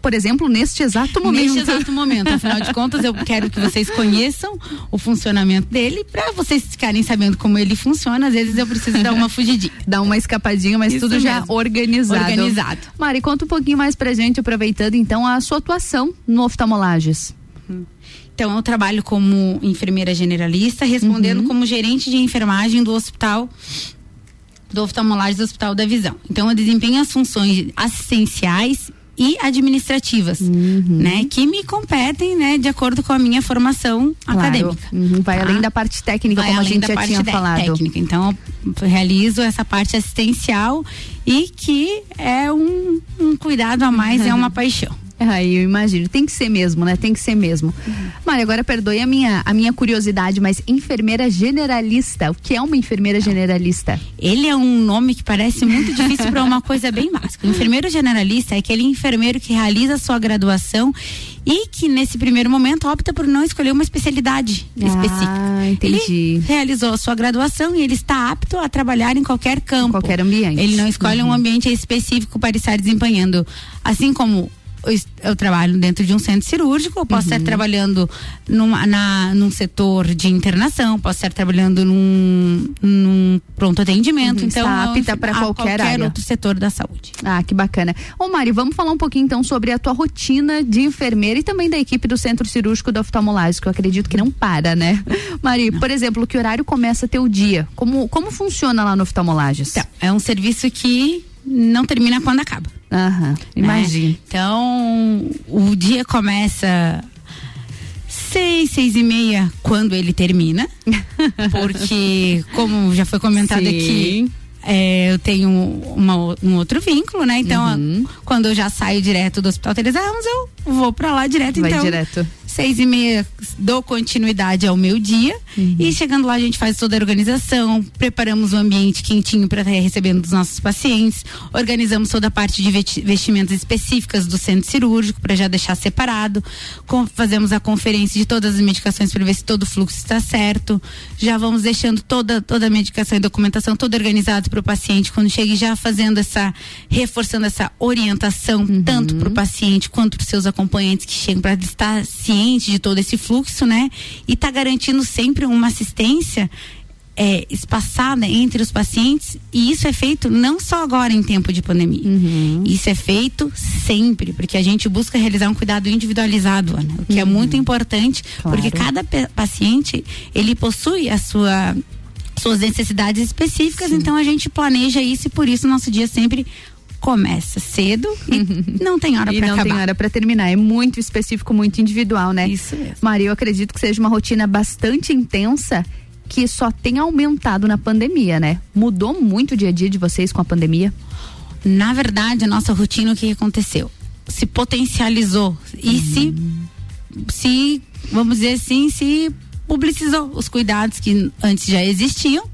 por exemplo, neste exato momento. Neste exato momento. Afinal de contas, eu quero que vocês conheçam o funcionamento dele para vocês ficarem sabendo como ele funciona. Às vezes eu preciso dar uma fugidinha. dar uma escapadinha, mas Isso tudo mesmo. já organizado. Organizado. Mari, conta um pouquinho mais pra gente, aproveitando então a sua atuação no oftalmolages. Então, eu trabalho como enfermeira generalista, respondendo uhum. como gerente de enfermagem do hospital do oftalmolagem do Hospital da Visão. Então, eu desempenho as funções assistenciais e administrativas, uhum. né, que me competem, né, de acordo com a minha formação claro. acadêmica. Uhum. Vai tá? além da parte técnica, Vai como a gente já tinha falado. Técnica. Então, eu realizo essa parte assistencial e que é um, um cuidado a mais, uhum. é uma paixão. Aí eu imagino. Tem que ser mesmo, né? Tem que ser mesmo. Uhum. Mário, agora perdoe a minha, a minha curiosidade, mas enfermeira generalista. O que é uma enfermeira generalista? Ele é um nome que parece muito difícil para uma coisa bem básica. O enfermeiro generalista é aquele enfermeiro que realiza a sua graduação e que nesse primeiro momento opta por não escolher uma especialidade ah, específica. Entendi. Ele realizou a sua graduação e ele está apto a trabalhar em qualquer campo. Em qualquer ambiente. Ele não escolhe uhum. um ambiente específico para estar desempenhando. Assim como eu trabalho dentro de um centro cirúrgico, eu posso uhum. estar trabalhando numa, na, num setor de internação, posso estar trabalhando num, num pronto atendimento. Uhum. Então, Está apta para qualquer, qualquer outro setor da saúde. Ah, que bacana. Ô Mari, vamos falar um pouquinho então sobre a tua rotina de enfermeira e também da equipe do centro cirúrgico da oftalmolagem, que eu acredito que não para, né? Mari, não. por exemplo, que horário começa teu dia? Como, como funciona lá no oftalmolages? Então, é um serviço que não termina quando acaba. Aham, imagina. Né? Então, o dia começa seis, seis e meia quando ele termina. porque, como já foi comentado Sim. aqui, é, eu tenho uma, um outro vínculo, né? Então, uhum. quando eu já saio direto do hospital Teresa Ramos, eu vou pra lá direto. Vai então, direto seis e meia dou continuidade ao meu dia. Uhum. e chegando lá a gente faz toda a organização, preparamos o ambiente quentinho para estar recebendo os nossos pacientes, organizamos toda a parte de vesti- vestimentas específicas do centro cirúrgico para já deixar separado, com- fazemos a conferência de todas as medicações para ver se todo o fluxo está certo, já vamos deixando toda toda a medicação e documentação toda organizada para o paciente. Quando chega e já fazendo essa reforçando essa orientação tanto para o paciente quanto para os seus acompanhantes que chegam para estar ciente de todo esse fluxo, né? E tá garantindo sempre uma assistência é, espaçada entre os pacientes. E isso é feito não só agora em tempo de pandemia. Isso é feito sempre, porque a gente busca realizar um cuidado individualizado, Ana, o que é muito importante, porque cada paciente ele possui a sua suas necessidades específicas, então a gente planeja isso e por isso nosso dia sempre começa cedo e não tem hora para não acabar. tem hora para terminar. É muito específico, muito individual, né? Isso mesmo. Maria, eu acredito que seja uma rotina bastante intensa que só tem aumentado na pandemia, né? Mudou muito o dia a dia de vocês com a pandemia? Na verdade, a nossa rotina, o que aconteceu? Se potencializou e se, se, vamos dizer assim, se publicizou os cuidados que antes já existiam,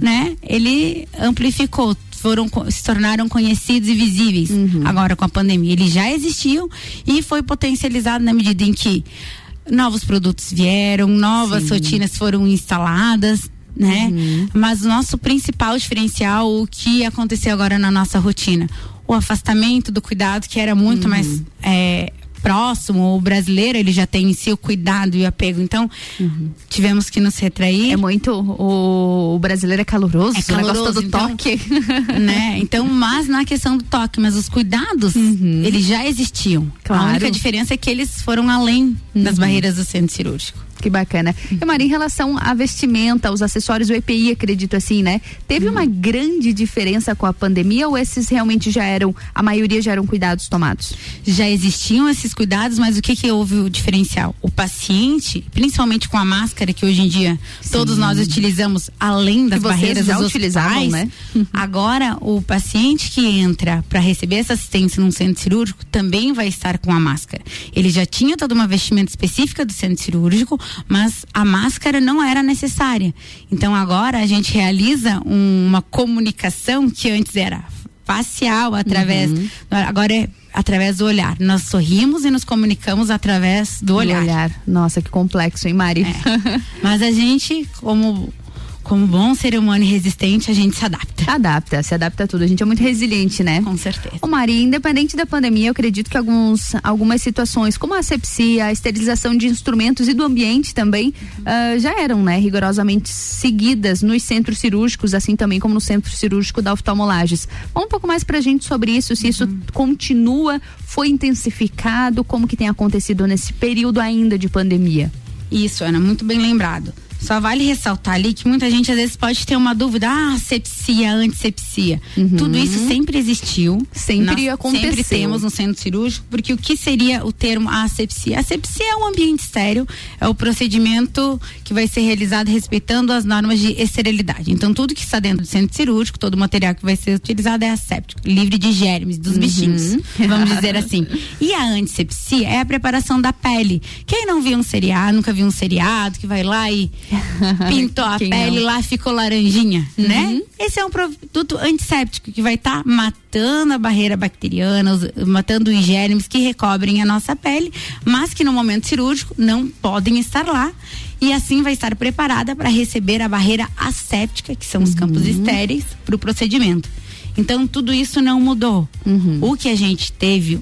né? Ele amplificou, foram se tornaram conhecidos e visíveis. Agora com a pandemia. Eles já existiam e foi potencializado na medida em que novos produtos vieram, novas rotinas foram instaladas, né? Mas o nosso principal diferencial, o que aconteceu agora na nossa rotina, o afastamento do cuidado que era muito mais é, próximo, o brasileiro ele já tem em si o cuidado e o apego, então tivemos que nos retrair. É muito o, o brasileiro é caloroso, É caloroso, todo então, toque. né? Então, mas na questão do toque, mas os cuidados, eles já existiam. Claro. A única diferença é que eles foram além das barreiras do centro cirúrgico. Que bacana. E Maria, em relação à vestimenta, os acessórios, o EPI, acredito assim, né? Teve uma grande diferença com a pandemia ou esses realmente já eram, a maioria já eram cuidados tomados? Já existiam esses cuidados, mas o que que houve o diferencial? O paciente, principalmente com a máscara que hoje em dia todos nós utilizamos além das Que barreiras já dos utilizavam, né? Agora o paciente que entra para receber essa assistência num centro cirúrgico também vai estar com a máscara. Ele já tinha toda uma vestimenta específica do centro cirúrgico, mas a máscara não era necessária. Então agora a gente realiza um- uma comunicação que antes era facial através Uhum. agora é através do olhar. Nós sorrimos e nos comunicamos através do olhar. Nossa, que complexo, hein, Mari? Mas a gente, como como bom ser humano e resistente, a gente se adapta. Adapta, se adapta a tudo. A gente é muito resiliente, né? Com certeza. Ô Mari, independente da pandemia, eu acredito que alguns, algumas situações, como a asepsia, a esterilização de instrumentos e do ambiente também, ah, já eram, né, rigorosamente seguidas nos centros cirúrgicos, assim também como no centro cirúrgico da oftalmolages. Fala um pouco mais pra gente sobre isso, se isso continua, foi intensificado, como que tem acontecido nesse período ainda de pandemia. Isso, Ana, muito bem lembrado. Só vale ressaltar ali que muita gente às vezes pode ter uma dúvida, ah, sepsia, antissepsia. Tudo isso sempre existiu. Uhum. Sempre Nós aconteceu. Sempre temos no centro cirúrgico, porque o que seria o termo asepsia? Asepsia é um ambiente estéreo, é o procedimento que vai ser realizado respeitando as normas de esterilidade. Então, tudo que está dentro do centro cirúrgico, todo o material que vai ser utilizado é asséptico, livre de germes, dos bichinhos, vamos dizer assim. E a antissepsia é a preparação da pele. Quem não viu um seriado, nunca viu um seriado, que vai lá e pintou a Quem pele não? lá, ficou laranjinha, né? Esse é um produto antisséptico que vai estar matando a barreira bacteriana, os- matando os germes que recobrem a nossa pele, mas que no momento cirúrgico não podem estar lá. E assim vai estar preparada para receber a barreira asséptica, que são os campos estéreis, para o procedimento. Então, tudo isso não mudou. O que a gente teve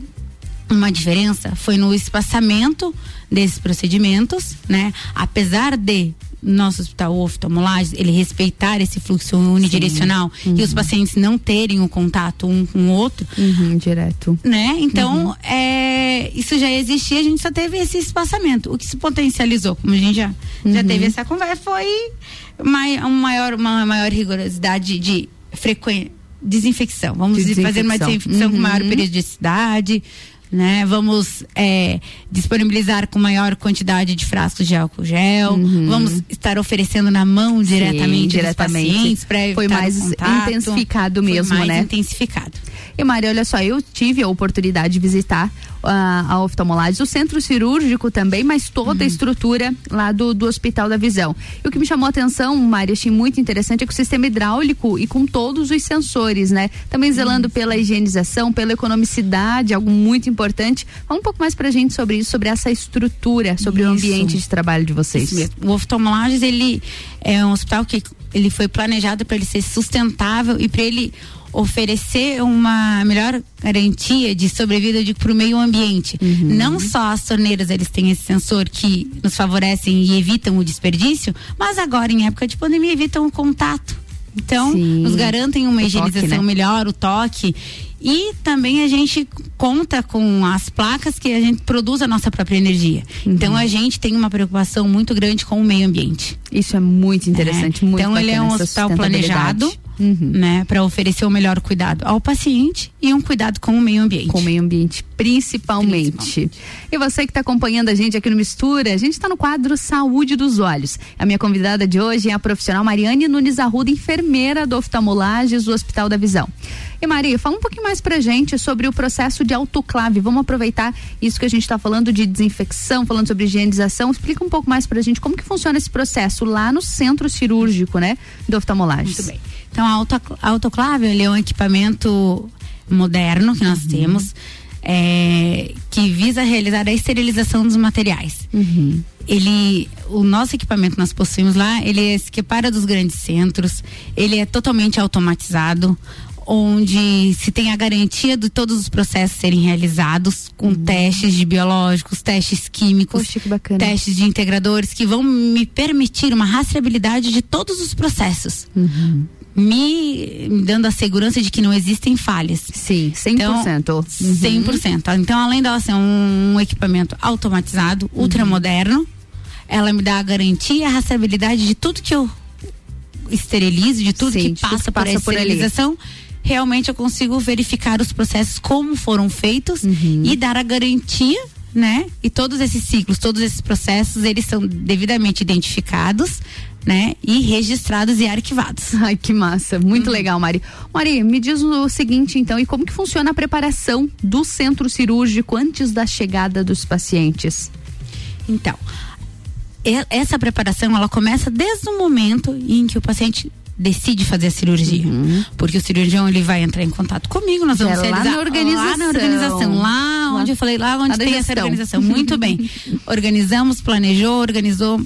uma diferença foi no espaçamento desses procedimentos, né? Apesar de nosso hospital oftalmolagem ele respeitar esse fluxo unidirecional e os pacientes não terem o contato um com o outro, direto, né? Então, é, isso já existia, a gente só teve esse espaçamento. O que se potencializou, como a gente já, já teve essa conversa, foi mai, um maior, uma maior rigorosidade de frequência desinfecção. Vamos De fazer uma desinfecção. desinfecção com maior Uhum. periodicidade. Né? Vamos é, disponibilizar com maior quantidade de frascos de álcool gel. Uhum. Vamos estar oferecendo na mão diretamente, Sim, diretamente. dos pacientes para Foi mais intensificado mesmo, Foi mais né? intensificado. E Mari, olha só, eu tive a oportunidade de visitar ah, a oftalmolagem, o centro cirúrgico também, mas toda a estrutura lá do, do Hospital da Visão. E o que me chamou a atenção, Mari, achei muito interessante, é que o sistema hidráulico e com todos os sensores, né? Também zelando pela higienização, pela economicidade, algo muito importante. Fala um pouco mais pra gente sobre isso, sobre essa estrutura, sobre o Isso. ambiente de trabalho de vocês. O oftalmolages, ele é um hospital que ele foi planejado para ele ser sustentável e para ele oferecer uma melhor garantia de sobrevida para o meio ambiente. Não só as torneiras eles têm esse sensor que nos favorecem e evitam o desperdício, mas agora em época de pandemia evitam o contato. Então, Sim. nos garantem uma O toque, higienização né? melhor, o toque. E também a gente conta com as placas que a gente produz a nossa própria energia. Uhum. Então a gente tem uma preocupação muito grande com o meio ambiente. Isso é muito interessante, muito Então ele é um hospital planejado, né, para oferecer o melhor cuidado ao paciente e um cuidado com o meio ambiente. Com o meio ambiente, principalmente. E você que está acompanhando a gente aqui no Mistura, a gente está no quadro Saúde dos Olhos. A minha convidada de hoje é a profissional Mariane Nunes Arruda, enfermeira do oftalmolages do Hospital da Visão. E Maria, fala um pouquinho mais pra gente sobre o processo de autoclave. Vamos aproveitar isso que a gente está falando de desinfecção, falando sobre higienização. Explica um pouco mais pra gente como que funciona esse processo lá no centro cirúrgico, né, do oftalmolages. Muito bem. Então a auto, a autoclave ele é um equipamento moderno que nós temos é, que visa realizar a esterilização dos materiais. Ele, o nosso equipamento que nós possuímos lá, ele se equipara dos grandes centros, ele é totalmente automatizado, onde se tem a garantia de todos os processos serem realizados com testes de biológicos, testes químicos, testes de integradores que vão me permitir uma rastreabilidade de todos os processos me me dando a segurança de que não existem falhas. Sim, 100%. Então, 100%. Então, além dela ser um, um equipamento automatizado, ultramoderno, ela me dá a garantia e a rastreabilidade de tudo que eu esterilizo, de tudo Sim, que de tudo passa que passa por esterilização. Realmente eu consigo verificar os processos como foram feitos Uhum. e dar a garantia né? E todos esses ciclos, todos esses processos, eles são devidamente identificados, né? E registrados e arquivados. Ai, que massa. Muito legal, Mari. Mari, me diz o seguinte, então, e como que funciona a preparação do centro cirúrgico antes da chegada dos pacientes? Então, essa preparação, ela começa desde o momento em que o paciente decide fazer a cirurgia. Porque o cirurgião, ele vai entrar em contato comigo, nós vamos é lá na organização. lá na organização, lá onde Lá- eu falei, lá onde lá tem essa organização. Muito bem. Organizamos, planejou, organizou,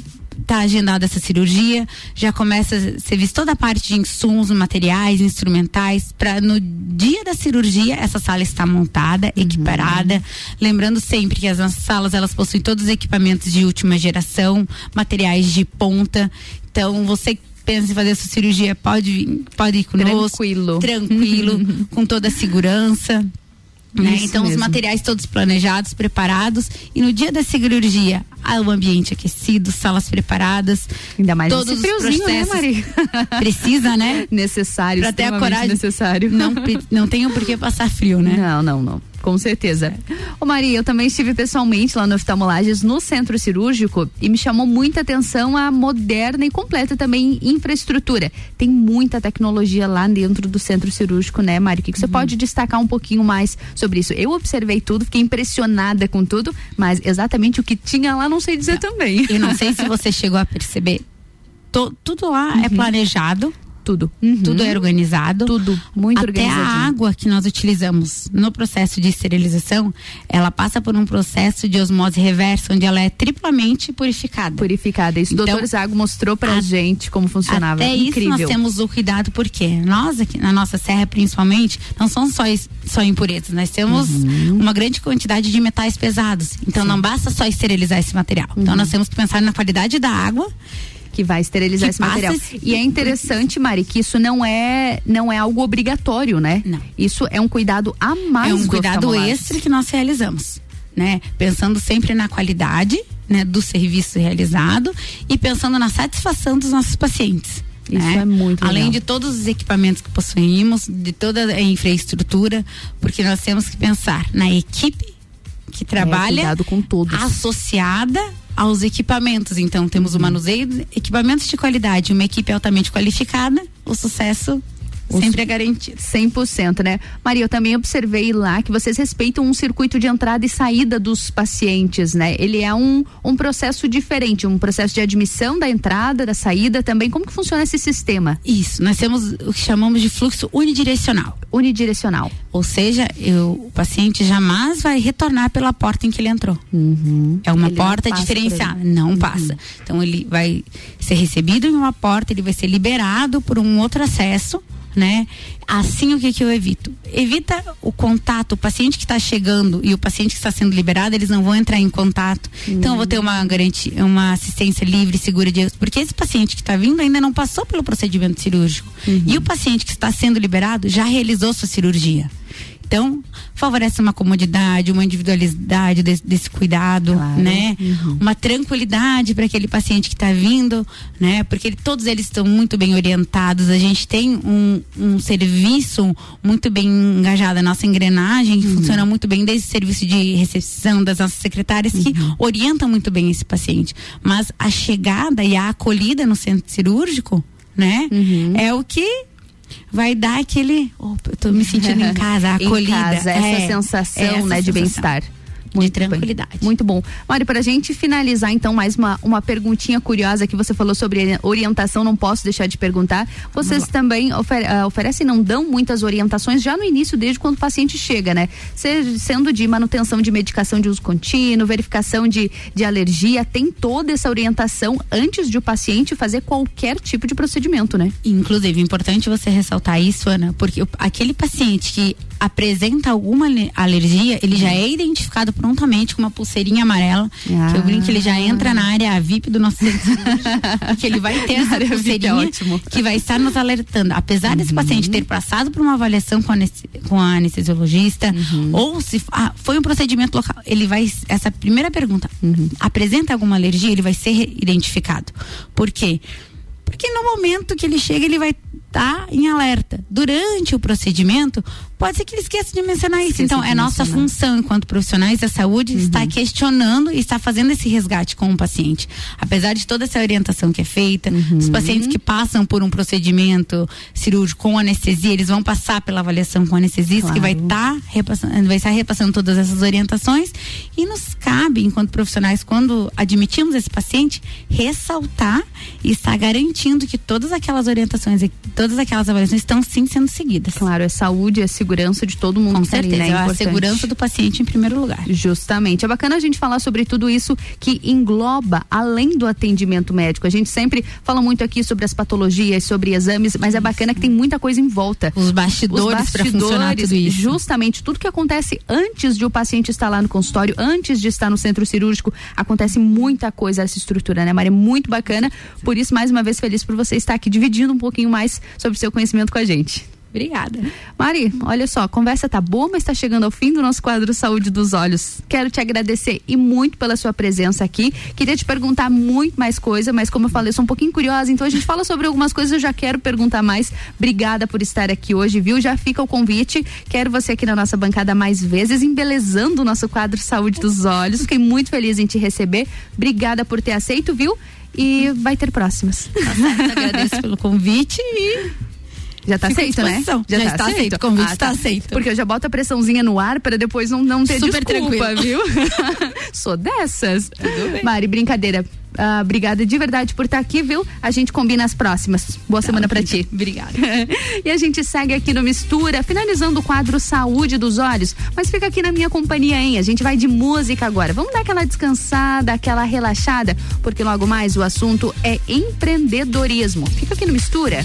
tá agendada essa cirurgia, já começa a ser visto toda a parte de insumos, materiais, instrumentais, para no dia da cirurgia essa sala está montada, equiparada, lembrando sempre que as nossas salas elas possuem todos os equipamentos de última geração, materiais de ponta. Então você pensa em fazer a sua cirurgia pode vir- pode ir conosco, Tranquilo. tranquilo, com toda a segurança. Né? Então, os mesmo. materiais todos planejados, preparados. E no dia da cirurgia, há o ambiente aquecido, salas preparadas. Ainda mais todos nesse os friozinho, né, processos. Mari? Precisa, né? Necessário, Pra ter a coragem. necessário. Não, não tenho por que passar frio, né? Não, não, não. Com certeza. Ô Maria, eu também estive pessoalmente lá no Oftalmolages, no centro cirúrgico, e me chamou muita atenção a moderna e completa também infraestrutura. Tem muita tecnologia lá dentro do centro cirúrgico, né, Mari? O que, que Uhum. você pode destacar um pouquinho mais sobre isso? Eu observei tudo, fiquei impressionada com tudo, mas exatamente o que tinha lá não sei dizer também. Eu não sei se você chegou a perceber. to- tudo lá é planejado. Tudo. Tudo é organizado. Tudo. Muito Até a água que nós utilizamos no processo de esterilização, ela passa por um processo de osmose reversa, onde ela é triplamente purificada. Purificada. Isso o Então, doutor Zago mostrou pra gente como funcionava. Até Incrível. isso nós temos o cuidado porque nós aqui na nossa serra principalmente não são só só impurezas, nós temos Uhum. uma grande quantidade de metais pesados. Então não basta só esterilizar esse material. Uhum. Então nós temos que pensar na qualidade da água que vai esterilizar que esse material. esse- E é interessante, Mari, que isso não é não é algo obrigatório, né? Não. Isso é um cuidado a mais é um do cuidado extra que nós realizamos, né? Pensando sempre na qualidade, né, do serviço realizado e pensando na satisfação dos nossos pacientes. Isso né? é muito Além legal. de todos os equipamentos que possuímos, de toda a infraestrutura, porque nós temos que pensar na equipe que trabalha cuidado com todos. associada aos equipamentos. Então, temos o manuseio de equipamentos de qualidade, uma equipe altamente qualificada, o sucesso sempre é garantido. 100%, né? Maria, eu também observei lá que vocês respeitam um circuito de entrada e saída dos pacientes, né? Ele é um, um processo diferente, um processo de admissão da entrada, da saída também. Como que funciona esse sistema? Isso, nós temos o que chamamos de fluxo unidirecional. Unidirecional. Ou seja, eu, o paciente jamais vai retornar pela porta em que ele entrou. É uma Ele porta diferenciada, não Uhum. passa. Então ele vai ser recebido em uma porta, ele vai ser liberado por um outro acesso, né? Assim o que que eu evito? Evita o contato, o paciente que está chegando e o paciente que está sendo liberado, eles não vão entrar em contato. Então eu vou ter uma garantia, uma assistência livre, segura de porque esse paciente que está vindo ainda não passou pelo procedimento cirúrgico. E o paciente que está sendo liberado já realizou sua cirurgia. Então, favorece uma comodidade, uma individualidade desse, desse cuidado, né? Uma tranquilidade para aquele paciente que está vindo, né? Porque ele- todos eles estão muito bem orientados. A gente tem um, um serviço muito bem engajado, a nossa engrenagem que funciona muito bem desde o serviço de recepção das nossas secretárias que orientam muito bem esse paciente. Mas a chegada e a acolhida no centro cirúrgico, né? É o que vai dar aquele. Opa, eu tô me sentindo em casa, Em acolhida. casa, essa É, sensação, essa né, de bem-estar. Muito tranquilidade. Muito bom. Mari, para a gente finalizar, então, mais uma, uma perguntinha curiosa que você falou sobre orientação, não posso deixar de perguntar. Vocês também ofer- ah, oferecem, não dão muitas orientações já no início, desde quando o paciente chega, né? Se- sendo de manutenção de medicação de uso contínuo, verificação de, de alergia, tem toda essa orientação antes de o paciente fazer qualquer tipo de procedimento, né? Inclusive, importante você ressaltar isso, Ana, porque aquele paciente que apresenta alguma ale- alergia, ele já é identificado prontamente com uma pulseirinha amarela, que eu brinco que ele já entra na área VIP do nosso centro que ele vai ter essa é pulseirinha ótimo. que vai estar nos alertando. Apesar desse Uhum. paciente ter passado por uma avaliação com a, com a anestesiologista, Uhum. ou se ah, foi um procedimento local, ele vai, essa primeira pergunta, Uhum. apresenta alguma alergia, ele vai ser identificado. Por quê? Porque no momento que ele chega, ele vai estar em alerta. Durante o procedimento, pode ser que ele esqueça de mencionar isso. Esqueça então, é nossa mencionar. função enquanto profissionais da saúde Uhum. estar questionando e estar fazendo esse resgate com o paciente. Apesar de toda essa orientação que é feita, Uhum. os pacientes que passam por um procedimento cirúrgico com anestesia, eles vão passar pela avaliação com anestesista que vai estar repassando, vai estar repassando todas essas orientações e nos cabe, enquanto profissionais, quando admitimos esse paciente, ressaltar e estar garantindo que todas aquelas orientações e todas aquelas avaliações estão sim sendo seguidas. Claro, é saúde, é segurança de todo mundo. Com que tá ali, certeza, né? é a segurança do paciente em primeiro lugar. Justamente. É bacana a gente falar sobre tudo isso que engloba além do atendimento médico. A gente sempre fala muito aqui sobre as patologias, sobre exames, mas é bacana que tem muita coisa em volta. Os bastidores para funcionar tudo isso. Justamente, tudo que acontece antes de o paciente estar lá no consultório, antes de estar no centro cirúrgico, acontece muita coisa essa estrutura, né, Maria? Muito bacana. Por isso, mais uma vez, feliz por você estar aqui dividindo um pouquinho mais sobre o seu conhecimento com a gente. Obrigada. Mari, olha só, a conversa tá boa, mas está chegando ao fim do nosso quadro Saúde dos Olhos. Quero te agradecer e muito pela sua presença aqui. Queria te perguntar muito mais coisa, mas como eu falei, eu sou um pouquinho curiosa, então a gente fala sobre algumas coisas, eu já quero perguntar mais. Obrigada por estar aqui hoje, viu? Já fica o convite. Quero você aqui na nossa bancada mais vezes, embelezando o nosso quadro Saúde dos Olhos. Fiquei muito feliz em te receber. Obrigada por ter aceito, viu? E vai ter próximas. Agradeço pelo convite e já tá Fico aceito, né? disposição. Já está aceito, o convite está aceito. Porque eu já boto a pressãozinha no ar para depois não, não ter Super desculpa, tranquilo. viu? Sou dessas. Mari, brincadeira. Ah, obrigada de verdade por estar aqui, viu? A gente combina as próximas. Boa semana pra ti. Obrigada. e a gente segue aqui no Mistura, finalizando o quadro Saúde dos Olhos. Mas fica aqui na minha companhia, hein? A gente vai de música agora. Vamos dar aquela descansada, aquela relaxada, porque logo mais o assunto é empreendedorismo. Fica aqui no Mistura.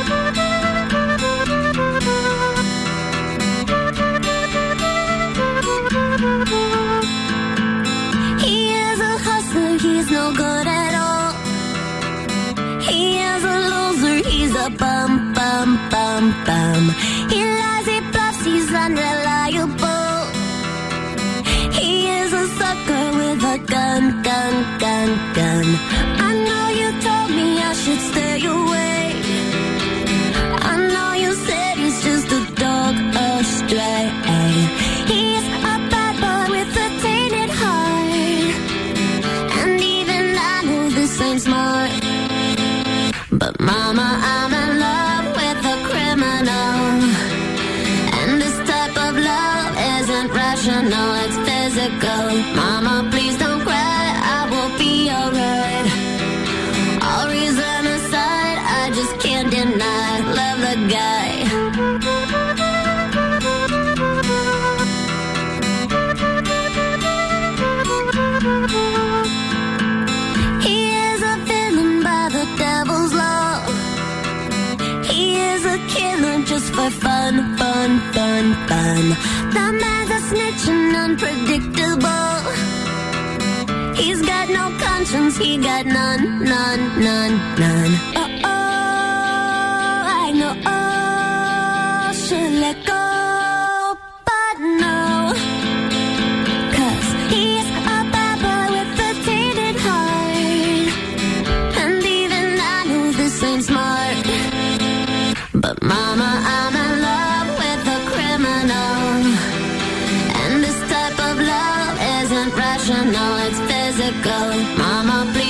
a bum, bum, bum, bum. He lies, he bluffs, he's unreliable. He is a sucker with a gun, gun, gun, gun. But mama, I'm unpredictable. He's got no conscience, he got none, none, none, none. Oh, oh. go. Mama, please.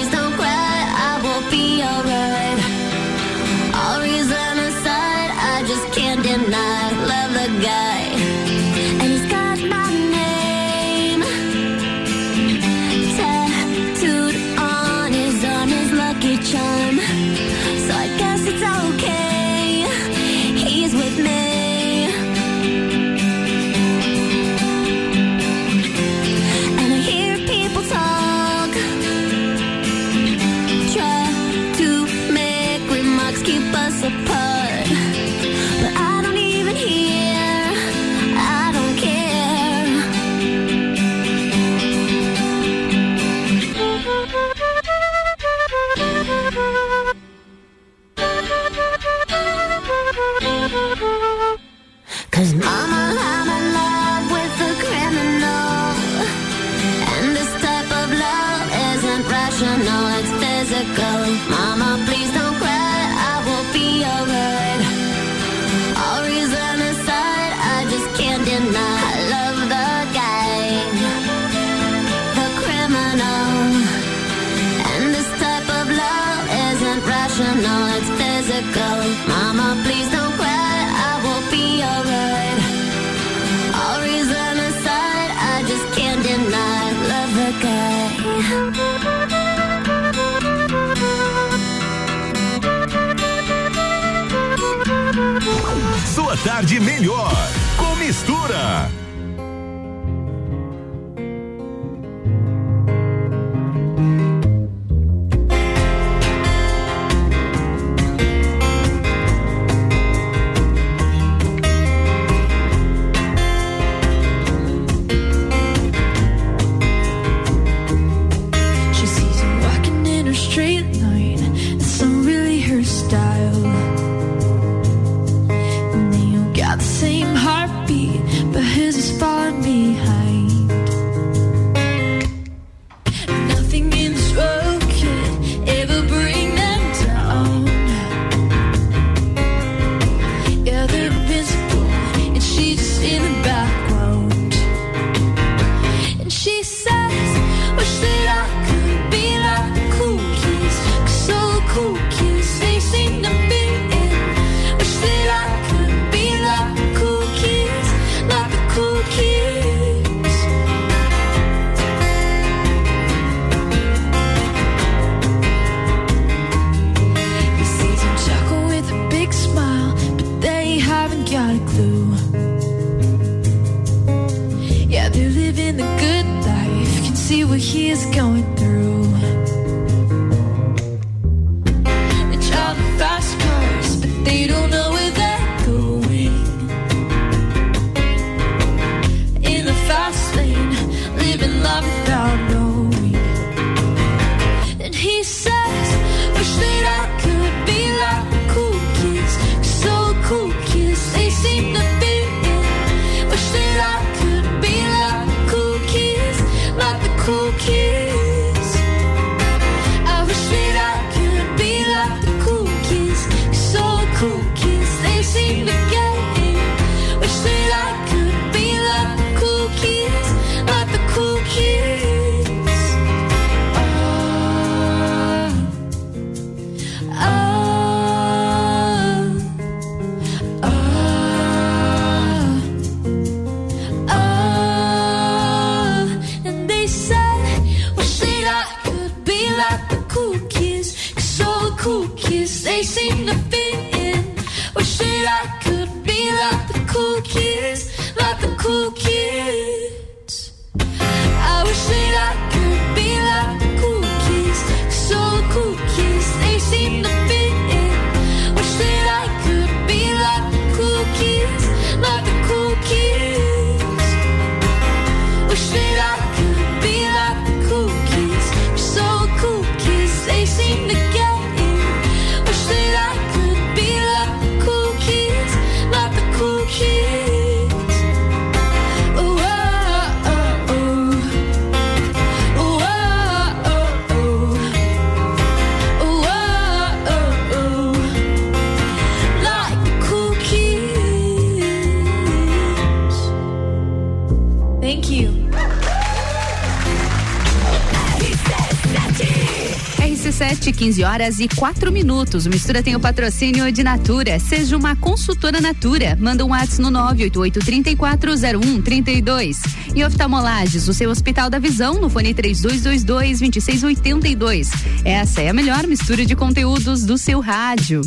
15 horas e 4 minutos. O Mistura tem o patrocínio de Natura. Seja uma consultora Natura. Manda um WhatsApp no 988-340132. E oftalmolages, o seu Hospital da Visão, no fone 3222-2682. Essa é a melhor mistura de conteúdos do seu rádio.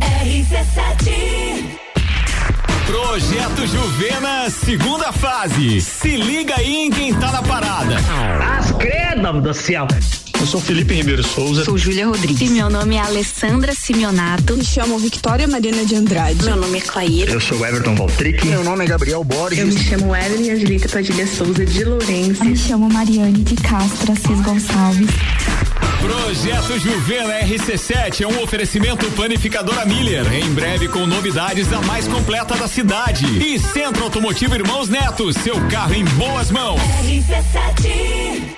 RC7 Projeto Juvena, segunda fase. Se liga aí em quem tá na parada. Do céu. Eu sou Felipe Ribeiro Souza. Sou Júlia Rodrigues. E meu nome é Alessandra Simeonato. Me chamo Victoria Marina de Andrade. Meu nome é Clair. Eu sou Everton Valtric. Meu nome é Gabriel Borges. Eu me chamo Evelyn Angelita Padilha Souza de Lourenço. Me chamo Mariane de Castro Assis Gonçalves. Projeto Juvena RC7 é um oferecimento panificadora Miller. Em breve com novidades da mais completa da cidade. E Centro Automotivo Irmãos Neto, seu carro em boas mãos. RC7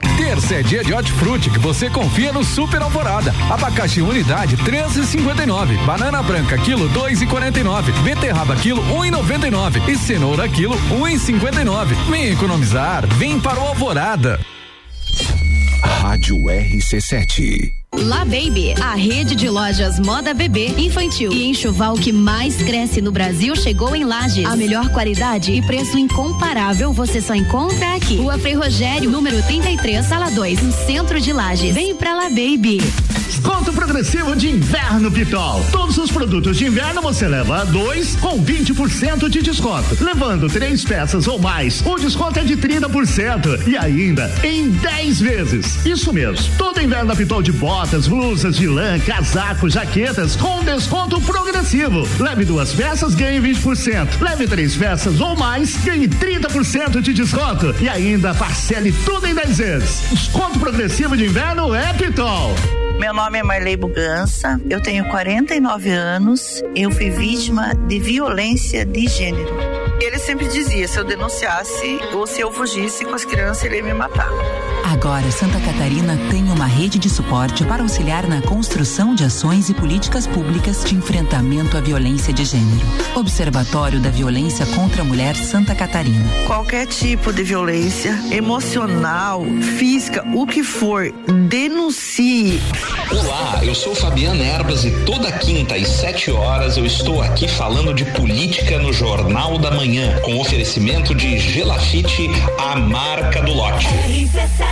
Terça é dia de hortifruti que você confia no Super Alvorada. Abacaxi unidade 13,59. Banana branca quilo 2,49. Beterraba quilo 1,99. E cenoura quilo 1,59. Vem economizar, vem para o Alvorada. Rádio RC7. La Baby, a rede de lojas moda bebê, infantil e enxoval que mais cresce no Brasil chegou em Lages. A melhor qualidade e preço incomparável você só encontra aqui. Rua Frei Rogério, número 33, sala 2, no centro de Lages. Vem pra La Baby. Desconto progressivo de inverno Pitol. Todos os produtos de inverno você leva dois com 20% de desconto. Levando três peças ou mais, o desconto é de 30% e ainda em 10 vezes. Isso mesmo. Todo inverno Pitol de botas, blusas de lã, casacos, jaquetas com desconto progressivo. Leve duas peças, ganhe 20%. Leve três peças ou mais, ganhe 30% de desconto e ainda parcele tudo em 10 vezes. Desconto progressivo de inverno é Pitol. Meu nome é Marley Bugança, eu tenho 49 anos, eu fui vítima de violência de gênero. Ele sempre dizia: se eu denunciasse ou se eu fugisse com as crianças, ele ia me matar. Agora, Santa Catarina tem uma rede de suporte para auxiliar na construção de ações e políticas públicas de enfrentamento à violência de gênero. Observatório da Violência contra a Mulher Santa Catarina. Qualquer tipo de violência, emocional, física, o que for, denuncie. Olá, eu sou Fabiana Erbas e toda quinta às 7 horas eu estou aqui falando de política no Jornal da Manhã, com oferecimento de Gelafite, a marca do lote.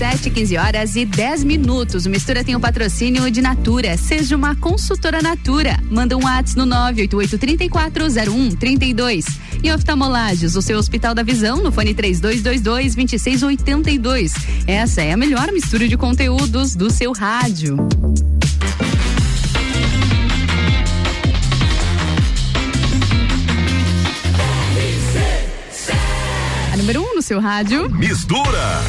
RC7, 15 horas e 10 minutos. O Mistura tem o patrocínio de Natura. Seja uma consultora Natura. Manda um WhatsApp no 988-3401-32. E oftalmolages, o seu Hospital da Visão, no fone 3222-2682. Essa é a melhor mistura de conteúdos do seu rádio. Número 1 um no seu rádio. Mistura.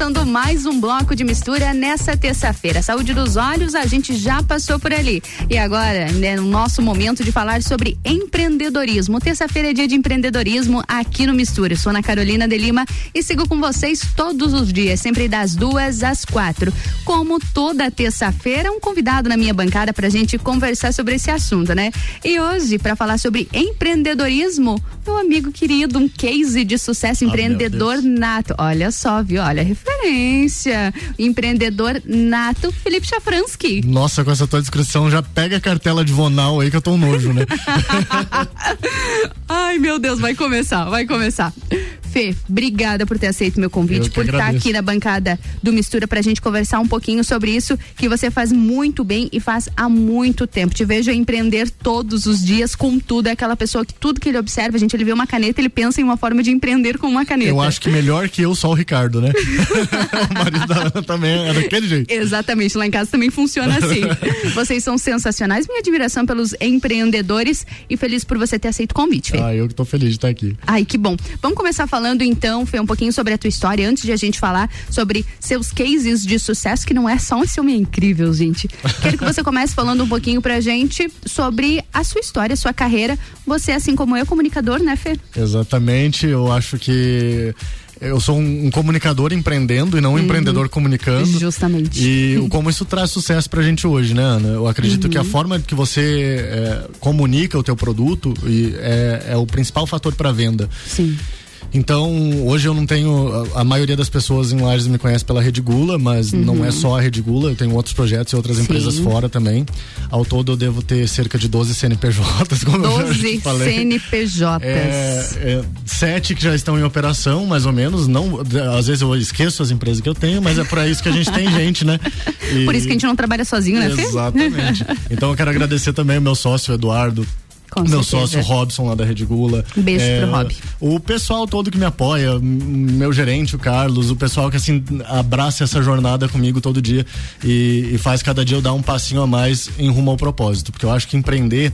Começando mais um bloco de mistura nessa terça-feira. Saúde dos olhos, a gente já passou por ali. E agora, né, no nosso momento de falar sobre empreendedorismo. Terça-feira é dia de empreendedorismo aqui no Mistura. Eu sou Ana Carolina de Lima e sigo com vocês todos os dias, sempre das duas às quatro. Como toda terça-feira, um convidado na minha bancada pra gente conversar sobre esse assunto, né? E hoje, para falar sobre empreendedorismo, meu amigo querido, um case de sucesso, empreendedor nato. Olha só, viu? Olha a referência. Empreendedor nato, Felipe Chafransky. Nossa, com essa tua descrição já pega a cartela de Vonal aí que eu tô um nojo, né? Ai, meu Deus, vai começar, vai começar. Fê, obrigada por ter aceito meu convite, por estar aqui na bancada do Mistura pra gente conversar um pouquinho sobre isso que você faz muito bem e faz há muito tempo. Te vejo empreender todos os dias com tudo. É aquela pessoa que tudo que ele observa, gente, ele vê uma caneta, ele pensa em uma forma de empreender com uma caneta. Eu acho que melhor que eu, só o Ricardo, né? o marido da Ana também é daquele jeito. Exatamente, lá em casa também funciona assim. Vocês são sensacionais, minha admiração pelos empreendedores e feliz por você ter aceito o convite, Fê. Ah, eu que tô feliz de estar aqui. Ai, que bom. Vamos começar falando então, Fê, um pouquinho sobre a tua história, antes de a gente falar sobre seus cases de sucesso, que não é só esse homem incrível, gente. Quero que você comece falando um pouquinho pra gente sobre a sua história, a sua carreira. Você, assim como eu, comunicador, né, Fê? Exatamente, eu acho que eu sou um, um comunicador empreendendo e não um empreendedor comunicando. Uhum. Justamente. E como isso traz sucesso pra gente hoje, né, Ana? Eu acredito Uhum. que a forma que você é, comunica o teu produto e é, é o principal fator para venda. Sim. Então, hoje eu não tenho. A, a maioria das pessoas em Lages me conhece pela Rede Gula, mas Uhum. não é só a Rede Gula, eu tenho outros projetos e outras Sim. empresas fora também. Ao todo eu devo ter cerca de 12 CNPJs, como eu já 12 falei. CNPJs. É, é, sete que já estão em operação, mais ou menos. Não, às vezes eu esqueço as empresas que eu tenho, mas é para isso que a gente tem gente, né? E- Por isso que a gente não trabalha sozinho, né, Fê? Exatamente. Então eu quero agradecer também o meu sócio Eduardo. Com meu certeza. sócio Robson lá da Rede Gula. Um beijo pro Rob. O pessoal todo que me apoia, meu gerente, o Carlos, o pessoal que assim abraça essa jornada comigo todo dia e, e faz cada dia eu dar um passinho a mais em rumo ao propósito. Porque eu acho que empreender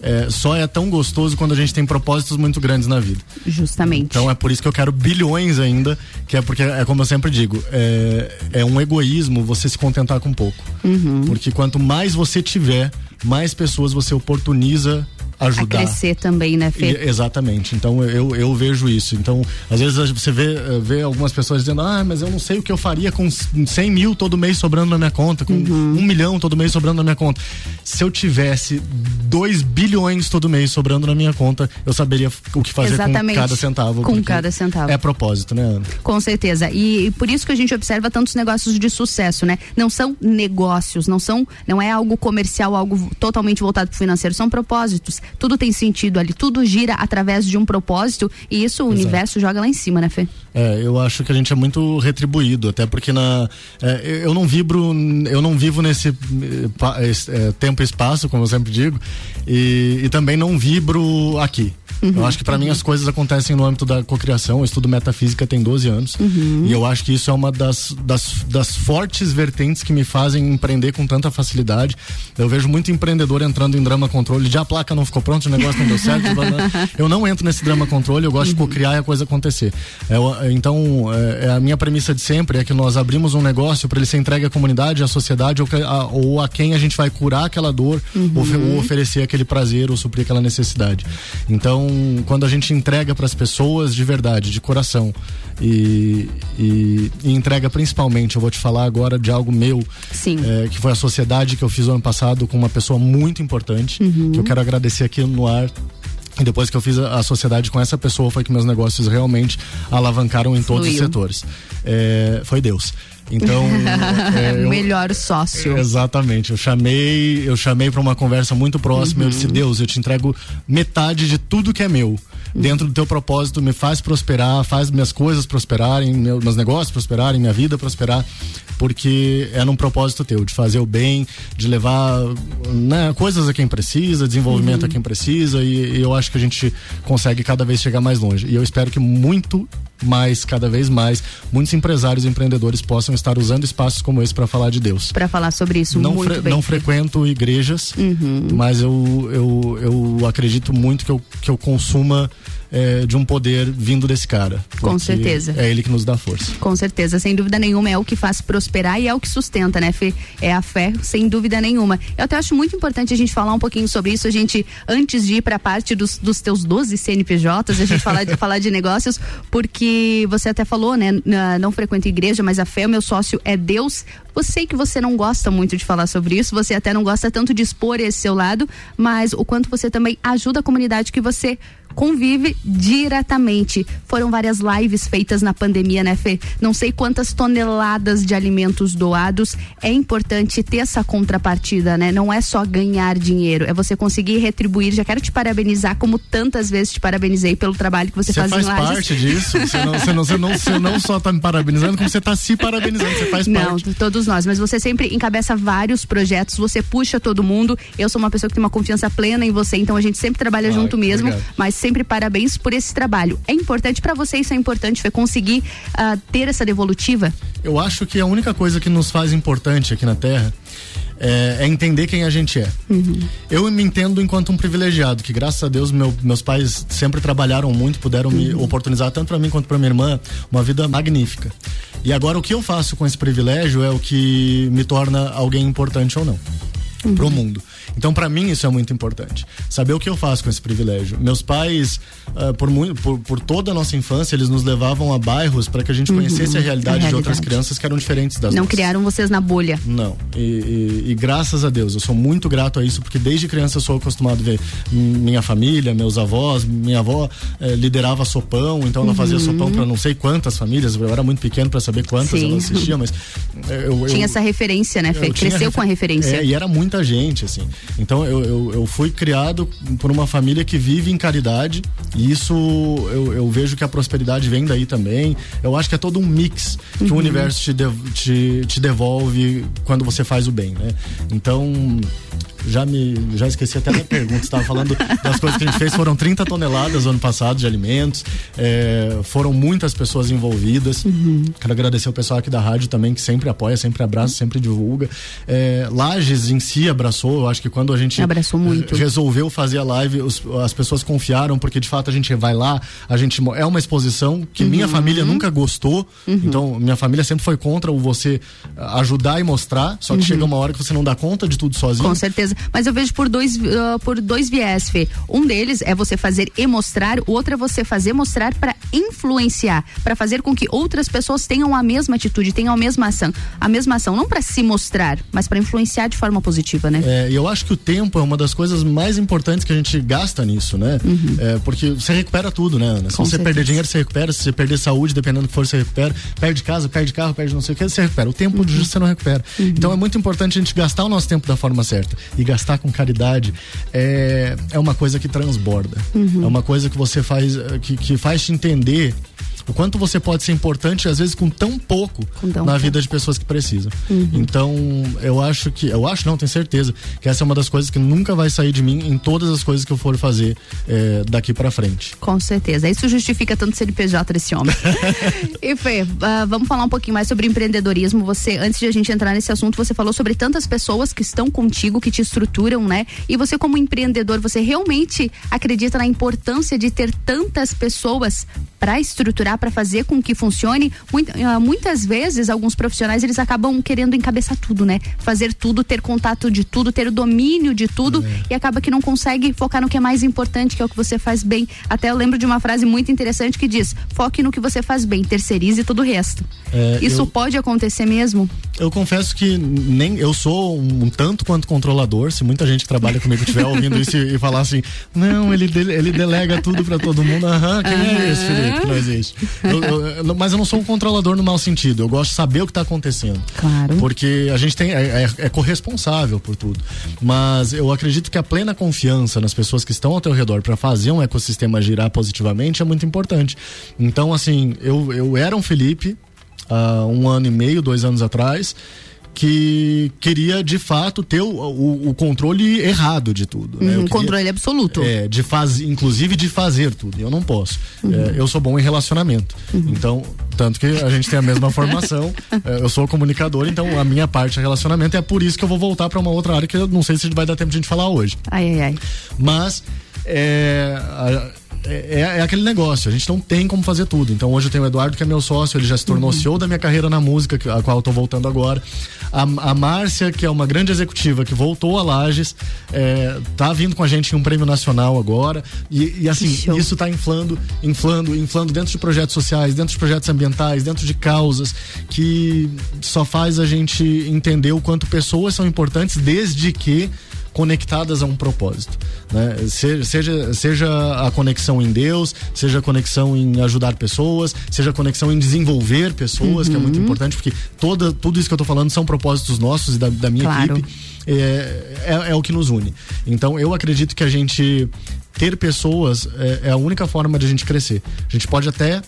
é, só é tão gostoso quando a gente tem propósitos muito grandes na vida. Justamente. Então é por isso que eu quero bilhões ainda, que é porque, é como eu sempre digo, é, é um egoísmo você se contentar com pouco. Uhum. Porque quanto mais você tiver, mais pessoas você oportuniza ajudar. A crescer também, né, Fê? E, exatamente. Então eu, eu vejo isso. Então, às vezes você vê, eh, vê algumas pessoas dizendo, ah, mas eu não sei o que eu faria com 100 mil todo mês sobrando na minha conta, com uhum. um milhão todo mês sobrando na minha conta. Se eu tivesse 2 bilhões todo mês sobrando na minha conta, eu saberia o que fazer exatamente. com cada centavo. Com cada centavo. É propósito, né, Ana? Com certeza. E, e por isso que a gente observa tantos negócios de sucesso, né? Não são negócios, não são, não é algo comercial, algo totalmente voltado para o financeiro, são propósitos. Tudo tem sentido ali, tudo gira através de um propósito e isso o Exato. universo joga lá em cima, né, Fê? É, eu acho que a gente é muito retribuído, até porque na, é, eu não vibro, eu não vivo nesse é, tempo e espaço, como eu sempre digo, e, e também não vibro aqui. Uhum, eu acho que para mim as coisas acontecem no âmbito da cocriação. Eu estudo metafísica tem 12 anos. Uhum. E eu acho que isso é uma das, das, das fortes vertentes que me fazem empreender com tanta facilidade. Eu vejo muito empreendedor entrando em drama controle. Já a placa não ficou pronta, o negócio não deu certo. eu não entro nesse drama controle, eu gosto de uhum. cocriar e a coisa acontecer. É, então, é, é, a minha premissa de sempre é que nós abrimos um negócio para ele ser entregue à comunidade, à sociedade ou a, ou a quem a gente vai curar aquela dor ou, uhum. ou oferecer aquele prazer ou suprir aquela necessidade. Então, quando a gente entrega para as pessoas de verdade, de coração, e, e, e, entrega principalmente, eu vou te falar agora de algo meu, é, que foi a sociedade que eu fiz ano passado com uma pessoa muito importante, uhum. que eu quero agradecer aqui no ar e depois que eu fiz a, sociedade com essa pessoa, foi que meus negócios realmente alavancaram em Fluiu. todos os setores. É, foi Deus. Então, é, eu, melhor sócio. Exatamente. Eu chamei, eu chamei para uma conversa muito próxima. Uhum. Eu disse: Deus, eu te entrego metade de tudo que é meu. Uhum. Dentro do teu propósito, me faz prosperar, faz minhas coisas prosperarem, meus negócios prosperarem, minha vida prosperar, porque é num propósito teu, de fazer o bem, de levar né, coisas a quem precisa, desenvolvimento uhum. a quem precisa, e, e eu acho que a gente consegue cada vez chegar mais longe. E eu espero que muito mais, cada vez mais, muitos empresários e empreendedores possam estar usando espaços como esse para falar de Deus. Para falar sobre isso, não muito fre bem. Não frequento igrejas, uhum. mas eu, eu, eu acredito muito que eu, que eu consuma é, de um poder vindo desse cara. Com certeza. É ele que nos dá força. Com certeza, sem dúvida nenhuma, é o que faz prosperar e é o que sustenta, né, Fê? É a fé, sem dúvida nenhuma. Eu até acho muito importante a gente falar um pouquinho sobre isso, a gente, antes de ir para a parte dos, dos teus 12 CNPJs, a gente falar de, falar de negócios, porque você até falou, né, não frequenta igreja, mas a fé, o meu sócio é Deus. Eu sei que você não gosta muito de falar sobre isso, você até não gosta tanto de expor esse seu lado, mas o quanto você também ajuda a comunidade que você convive diretamente. Foram várias lives feitas na pandemia, né, Fê? Não sei quantas toneladas de alimentos doados. É importante ter essa contrapartida, né? Não é só ganhar dinheiro, é você conseguir retribuir. Já quero te parabenizar, como tantas vezes te parabenizei pelo trabalho que você, você faz, faz em Lages. parte disso. Você não, você, não, você, não, você não só está me parabenizando, como você está se parabenizando. Você faz não, parte. Não, todos nós. Mas você sempre encabeça vários projetos, você puxa todo mundo. Eu sou uma pessoa que tem uma confiança plena em você, então a gente sempre trabalha Ai, junto mesmo. Obrigado. Mas sempre sempre parabéns por esse trabalho. É importante para você, isso é importante, foi conseguir uh, ter essa devolutiva? Eu acho que a única coisa que nos faz importante aqui na Terra é, é, entender quem a gente é. Uhum. Eu me entendo enquanto um privilegiado, que graças a Deus meu, meus pais sempre trabalharam muito, puderam uhum. me oportunizar tanto para mim quanto para minha irmã uma vida magnífica. E agora o que eu faço com esse privilégio é o que me torna alguém importante ou não uhum. pro mundo. Então, para mim, isso é muito importante. Saber o que eu faço com esse privilégio. Meus pais, uh, por, muito, por, por, toda a nossa infância, eles nos levavam a bairros para que a gente uhum. conhecesse a realidade, a realidade, de outras crianças que eram diferentes das Não nossas. criaram vocês na bolha. Não. E, e, e, graças a Deus, eu sou muito grato a isso, porque desde criança eu sou acostumado a ver minha família, meus avós, minha avó eh, liderava sopão, então ela uhum. fazia sopão para não sei quantas famílias. Eu era muito pequeno para saber quantas Sim. ela assistia, mas. Eu, Tinha essa referência, né? Cresceu refer... com a referência. É, e era muita gente, assim. Então eu, eu, eu, fui criado por uma família que vive em caridade e isso eu, eu vejo que a prosperidade vem daí também. Eu acho que é todo um mix que uhum. o universo te, de, te, te devolve quando você faz o bem, né? Então já me já esqueci até da pergunta. Estava falando das coisas que a gente fez. Foram 30 toneladas no ano passado de alimentos. É, foram muitas pessoas envolvidas. Uhum. Quero agradecer o pessoal aqui da rádio também, que sempre apoia, sempre abraça, sempre divulga. É, Lages em si abraçou. Eu acho que quando a gente abraçou muito. resolveu fazer a live, os, as pessoas confiaram, porque de fato a gente vai lá, a gente é uma exposição que uhum. minha família nunca gostou. Uhum. Então, minha família sempre foi contra o você ajudar e mostrar. Só que uhum. chega uma hora que você não dá conta de tudo sozinho. Com certeza Mas eu vejo por dois, uh, por dois viés, Fê. Um deles é você fazer e mostrar, o outro é você fazer mostrar para influenciar, para fazer com que outras pessoas tenham a mesma atitude, tenham a mesma ação. A mesma ação, não para se mostrar, mas para influenciar de forma positiva, né? É, e eu acho que o tempo é uma das coisas mais importantes que a gente gasta nisso, né? Uhum. É, porque você recupera tudo, né, Ana? Se com você certeza. perder dinheiro, você recupera. Se você perder saúde, dependendo do que for, você recupera. Perde casa, perde carro, perde não sei o que, você recupera. O tempo uhum. de você não recupera. Uhum. Então é muito importante a gente gastar o nosso tempo da forma certa. E gastar com caridade é, é uma coisa que transborda. Uhum. É uma coisa que você faz, que, que faz te entender o quanto você pode ser importante, às vezes, com tão pouco com tão na pouco. vida de pessoas que precisam. Uhum. Então, eu acho que, eu acho, não, tenho certeza, que essa é uma das coisas que nunca vai sair de mim em todas as coisas que eu for fazer é, daqui para frente. Com certeza. Isso justifica tanto CNPJ desse homem. e Fê, uh, vamos falar um pouquinho mais sobre empreendedorismo. Você, antes de a gente entrar nesse assunto, você falou sobre tantas pessoas que estão contigo, que te estruturam, né? E você, como empreendedor, você realmente acredita na importância de ter tantas pessoas para estruturar para fazer com que funcione, ah, muitas vezes alguns profissionais eles acabam querendo encabeçar tudo, né? Fazer tudo, ter contato de tudo, ter o domínio de tudo é. e acaba que não consegue focar no que é mais importante, que é o que você faz bem. Até eu lembro de uma frase muito interessante que diz: foque no que você faz bem, terceirize todo o resto. É, Isso eu, pode acontecer mesmo? Eu confesso que nem eu sou um, um tanto quanto controlador. Se muita gente que trabalha comigo estiver ouvindo isso e, e, falar assim, não, ele, ele delega tudo para todo mundo. Aham, quem uhum. é esse, Felipe? Que não existe. Eu, eu, mas eu não sou um controlador no mau sentido. Eu gosto de saber o que está acontecendo. Claro. Porque a gente tem é, é, é, corresponsável por tudo. Mas eu acredito que a plena confiança nas pessoas que estão ao teu redor para fazer um ecossistema girar positivamente é muito importante. Então, assim, eu, eu era um Felipe há um ano e meio, dois anos atrás que queria de fato ter o, o, o controle errado de tudo. Né? Um queria, controle absoluto. É, de faz, inclusive de fazer tudo. Eu não posso. Uhum. É, eu sou bom em relacionamento. Uhum. Então, tanto que a gente tem a mesma formação. é, eu sou comunicador, então a minha parte é relacionamento. É por isso que eu vou voltar para uma outra área que eu não sei se vai dar tempo de a gente falar hoje. Ai, ai, ai. Mas. É, é, é, aquele negócio, a gente não tem como fazer tudo. Então hoje eu tenho o Eduardo, que é meu sócio, ele já se tornou uhum. CEO da minha carreira na música, a qual eu tô voltando agora. A, a Márcia, que é uma grande executiva, que voltou a Lages, é, tá vindo com a gente em um prêmio nacional agora. E, e assim, isso tá inflando, inflando, inflando dentro de projetos sociais, dentro de projetos ambientais, dentro de causas, que só faz a gente entender o quanto pessoas são importantes, desde que conectadas a um propósito. Né? Seja, seja a conexão em Deus, seja a conexão em ajudar pessoas, seja a conexão em desenvolver pessoas, uhum. que é muito uhum. importante, porque toda, tudo isso que eu estou falando são propósitos nossos e da, da minha claro. equipe. É, é, é, o que nos une. Então eu acredito que a gente ter pessoas é, é a única forma de a gente crescer. A gente pode até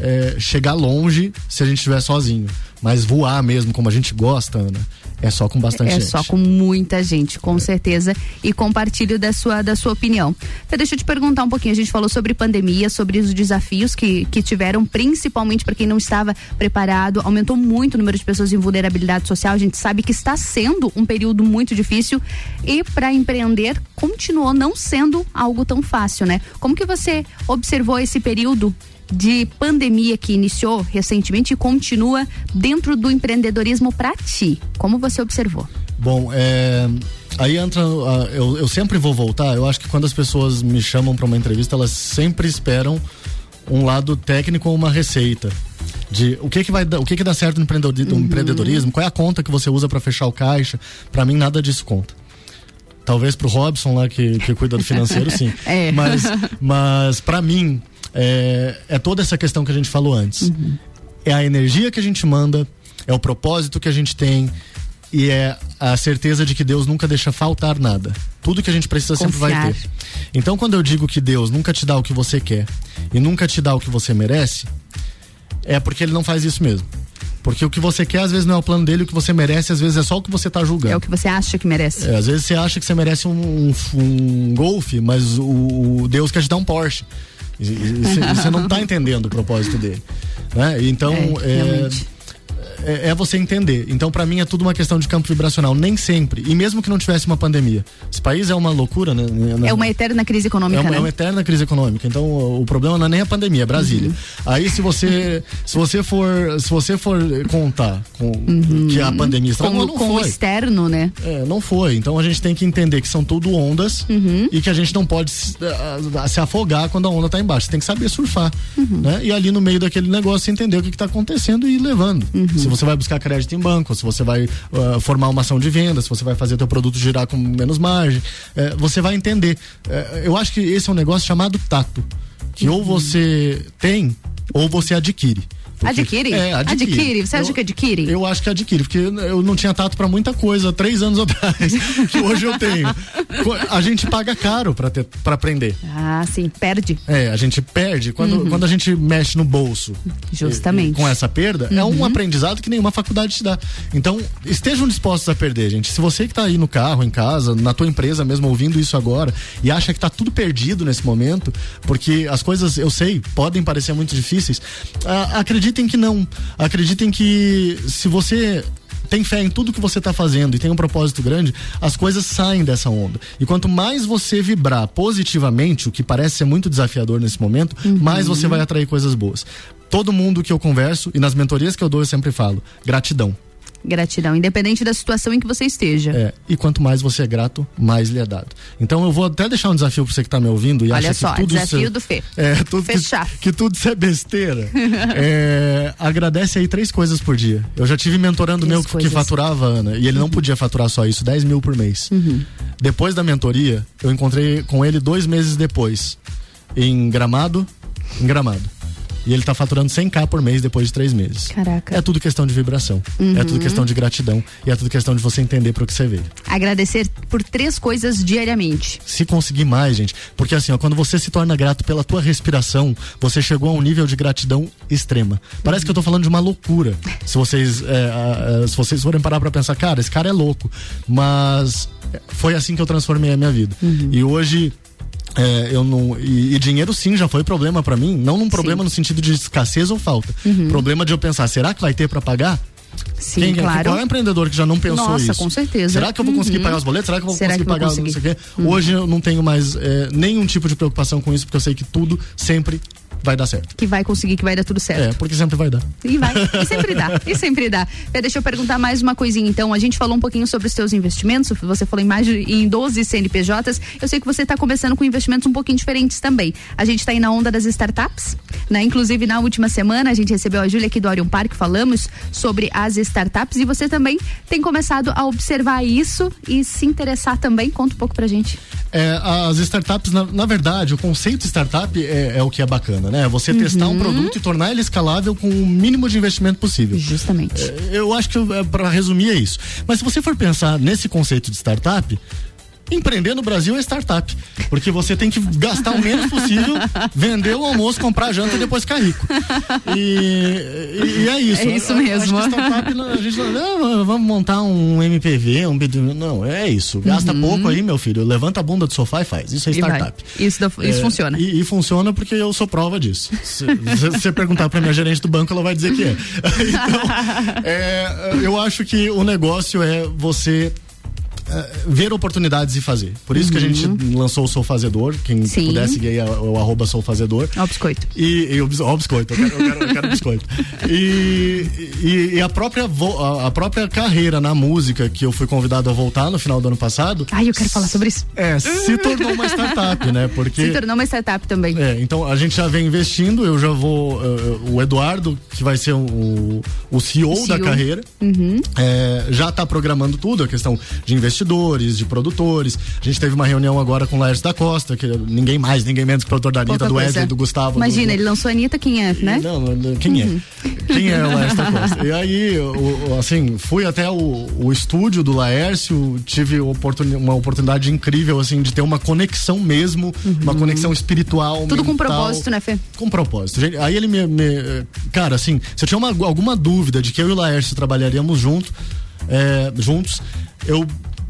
é, chegar longe se a gente estiver sozinho. Mas voar mesmo, como a gente gosta, Ana, é só com bastante é gente. É só com muita gente, com certeza. E compartilho da sua, da sua opinião. Então, deixa eu te perguntar um pouquinho. A gente falou sobre pandemia, sobre os desafios que, que tiveram, principalmente para quem não estava preparado. Aumentou muito o número de pessoas em vulnerabilidade social. A gente sabe que está sendo um período muito difícil. E para empreender, continuou não sendo algo tão fácil, né? Como que você observou esse período de pandemia que iniciou recentemente e continua dentro do empreendedorismo para ti? Como você observou? Bom, é, aí entra. Eu, eu sempre vou voltar. Eu acho que quando as pessoas me chamam para uma entrevista, elas sempre esperam um lado técnico ou uma receita de o que que vai o que que dá certo no empreendedorismo, uhum. empreendedorismo qual é a conta que você usa para fechar o caixa para mim nada disso conta talvez pro Robson lá que, que cuida do financeiro sim é. mas mas para mim é, é toda essa questão que a gente falou antes. Uhum. É a energia que a gente manda, é o propósito que a gente tem e é a certeza de que Deus nunca deixa faltar nada. Tudo que a gente precisa Confiar. sempre vai ter. Então, quando eu digo que Deus nunca te dá o que você quer e nunca te dá o que você merece, é porque ele não faz isso mesmo. Porque o que você quer, às vezes, não é o plano dele, o que você merece, às vezes, é só o que você está julgando. É o que você acha que merece. É, às vezes você acha que você merece um, um, um golfe, mas o, o Deus quer te dar um Porsche. Você não está entendendo o propósito dele. Né? Então, é, é, é você entender. Então, para mim, é tudo uma questão de campo vibracional. Nem sempre. E mesmo que não tivesse uma pandemia. Esse país é uma loucura, né? É uma eterna crise econômica. É uma, né? é uma eterna crise econômica. Então, o, o problema não é nem a pandemia, é Brasília. Uhum. Aí, se você, se você for, se você for contar com uhum. que a pandemia está com, não com foi. o externo, né? É, não foi. Então, a gente tem que entender que são tudo ondas uhum. e que a gente não pode se, se afogar quando a onda está embaixo. Você tem que saber surfar, uhum. né? E ali no meio daquele negócio entender o que está acontecendo e ir levando. Uhum. Se você vai buscar crédito em banco, se você vai uh, formar uma ação de venda, se você vai fazer teu produto girar com menos margem, uh, você vai entender. Uh, eu acho que esse é um negócio chamado tato, que ou você tem ou você adquire. Porque, adquire? É, adquire. adquire. Você acha eu, que adquire? Eu acho que adquire, porque eu não tinha tato para muita coisa três anos atrás, que hoje eu tenho. A gente paga caro para para aprender. Ah, sim, perde. É, a gente perde quando, uhum. quando a gente mexe no bolso. Justamente. E, com essa perda, uhum. é um uhum. aprendizado que nenhuma faculdade te dá. Então, estejam dispostos a perder, gente. Se você que tá aí no carro, em casa, na tua empresa mesmo ouvindo isso agora e acha que tá tudo perdido nesse momento, porque as coisas, eu sei, podem parecer muito difíceis, ah, acredite acreditem que não. Acreditem que se você tem fé em tudo que você está fazendo e tem um propósito grande, as coisas saem dessa onda. E quanto mais você vibrar positivamente, o que parece ser muito desafiador nesse momento, uhum. mais você vai atrair coisas boas. Todo mundo que eu converso e nas mentorias que eu dou, eu sempre falo: gratidão. Gratidão, independente da situação em que você esteja. É, e quanto mais você é grato, mais lhe é dado. Então eu vou até deixar um desafio para você que está me ouvindo e Olha acha só, que tudo desafio isso, do Fê. É, tudo Fechar. que, que tudo isso é besteira. é, agradece aí três coisas por dia. Eu já tive mentorando três meu coisas. que faturava, Ana, e ele não podia faturar só isso, 10 mil por mês. Uhum. Depois da mentoria, eu encontrei com ele dois meses depois, em Gramado, em Gramado. E ele tá faturando 100k por mês depois de três meses. Caraca. É tudo questão de vibração. Uhum. É tudo questão de gratidão. E é tudo questão de você entender para o que você veio. Agradecer por três coisas diariamente. Se conseguir mais, gente. Porque assim, ó, quando você se torna grato pela tua respiração, você chegou a um nível de gratidão extrema. Parece uhum. que eu tô falando de uma loucura. Se vocês, é, se vocês forem parar pra pensar, cara, esse cara é louco. Mas foi assim que eu transformei a minha vida. Uhum. E hoje é, eu não e, e, dinheiro sim já foi problema para mim, não num problema sim. no sentido de escassez ou falta. Uhum. Problema de eu pensar, será que vai ter para pagar? Sim, Quem, claro. Qual é o empreendedor que já não pensou Nossa, isso? Nossa, com certeza. Será que eu vou conseguir uhum. pagar os boletos? Será que eu vou Será conseguir pagar conseguir? não sei o quê? Uhum. Hoje eu não tenho mais é, nenhum tipo de preocupação com isso, porque eu sei que tudo sempre vai dar certo. Que vai conseguir, que vai dar tudo certo. É, porque sempre vai dar. E vai, e sempre dá, e sempre dá. Deixa eu perguntar mais uma coisinha então. A gente falou um pouquinho sobre os seus investimentos, você falou em mais de em 12 CNPJs. Eu sei que você está começando com investimentos um pouquinho diferentes também. A gente está aí na onda das startups, né? Inclusive na última semana a gente recebeu a Júlia aqui do Orion Park, falamos sobre as startups e você também tem começado a observar isso e se interessar também. Conta um pouco pra gente. É, as startups, na, na verdade, o conceito startup é, é o que é bacana, né? Você uhum. testar um produto e tornar ele escalável com o mínimo de investimento possível. Justamente. É, eu acho que, é, para resumir, é isso. Mas se você for pensar nesse conceito de startup, empreender no Brasil é startup. Porque você tem que gastar o menos possível, vender o almoço, comprar a janta e depois ficar rico. E, e, e é isso. É isso mesmo. Acho que startup, a gente não, vamos montar um MPV, um Não, é isso. Gasta uhum. pouco aí, meu filho. Levanta a bunda do sofá e faz. Isso é startup. Isso, isso é, funciona. E, e, funciona porque eu sou prova disso. Se você perguntar pra minha gerente do banco, ela vai dizer que é. Então, é, eu acho que o negócio é você ver oportunidades e fazer. Por isso uhum. que a gente uhum. lançou o Sou Fazedor. Quem Sim. puder seguir aí o arroba Sou Fazedor. Ó, biscoito. E, e o, ó, biscoito, eu quero, eu quero, eu quero biscoito. E, e, e, a, própria a, a, própria carreira na música que eu fui convidado a voltar no final do ano passado. Ai, eu quero falar sobre isso. É, se tornou uma startup, né? Porque. Se tornou uma startup também. É, então a gente já vem investindo, eu já vou. Uh, o Eduardo, que vai ser o, o CEO, CEO. da carreira, uhum. é, já está programando tudo, a questão de investimento investidores, de produtores. A gente teve uma reunião agora com o Laércio da Costa, que ninguém mais, ninguém menos que o produtor da Anitta, do Wesley, do Gustavo. Imagina, do, ele lançou a Anitta, quem é, né? Não, quem é? uhum. é? Quem é o Laércio da Costa? E aí, o, assim, fui até o, o estúdio do Laércio, tive oportun, uma oportunidade incrível, assim, de ter uma conexão mesmo, uhum. uma conexão espiritual. Tudo mental, com propósito, né, Fê? Com propósito. Aí ele me. me cara, assim, se eu tinha uma, alguma dúvida de que eu e o Laércio trabalharíamos junto, é, juntos, eu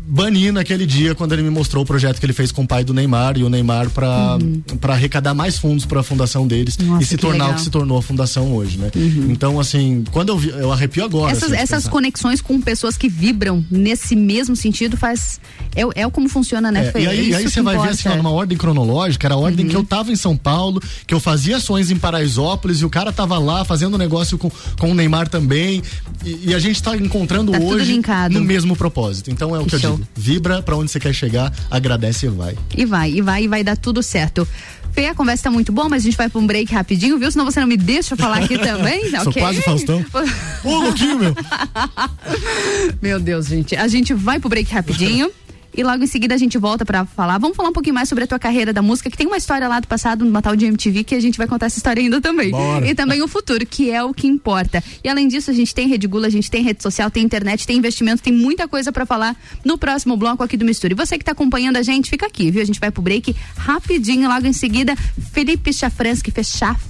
bani naquele dia quando ele me mostrou o projeto que ele fez com o pai do Neymar e o Neymar para uhum. para arrecadar mais fundos para a fundação deles Nossa, e se tornar legal. o que se tornou a fundação hoje, né? Uhum. Então, assim, quando eu vi, eu arrepio agora. Essas, assim, essas conexões com pessoas que vibram nesse mesmo sentido faz é, é como funciona, né, é, E aí, aí você vai ver assim, ó, numa ordem cronológica, era a ordem uhum. que eu tava em São Paulo, que eu fazia ações em Paraisópolis e o cara tava lá fazendo negócio com, com o Neymar também. E, e a gente tá encontrando tá hoje no mesmo propósito. Então é o que, que eu digo. Vibra para onde você quer chegar, agradece e vai. E vai, e vai, e vai dar tudo certo. Fê, a conversa tá muito boa, mas a gente vai pra um break rapidinho, viu? Senão você não me deixa falar aqui também, Sou okay? quase Faustão. Ô, louquinho, meu. meu Deus, gente. A gente vai pro break rapidinho e logo em seguida a gente volta para falar. Vamos falar um pouquinho mais sobre a tua carreira da música, que tem uma história lá do passado, no Natal de MTV, que a gente vai contar essa história ainda também. Bora. E também o futuro, que é o que importa. E além disso, a gente tem Rede Gula, a gente tem rede social, tem internet, tem investimento, tem muita coisa para falar no próximo bloco aqui do Mistura. E você que tá acompanhando a gente, fica aqui, viu? A gente vai pro break rapidinho, logo em seguida, Felipe Chafransky, que fez chaf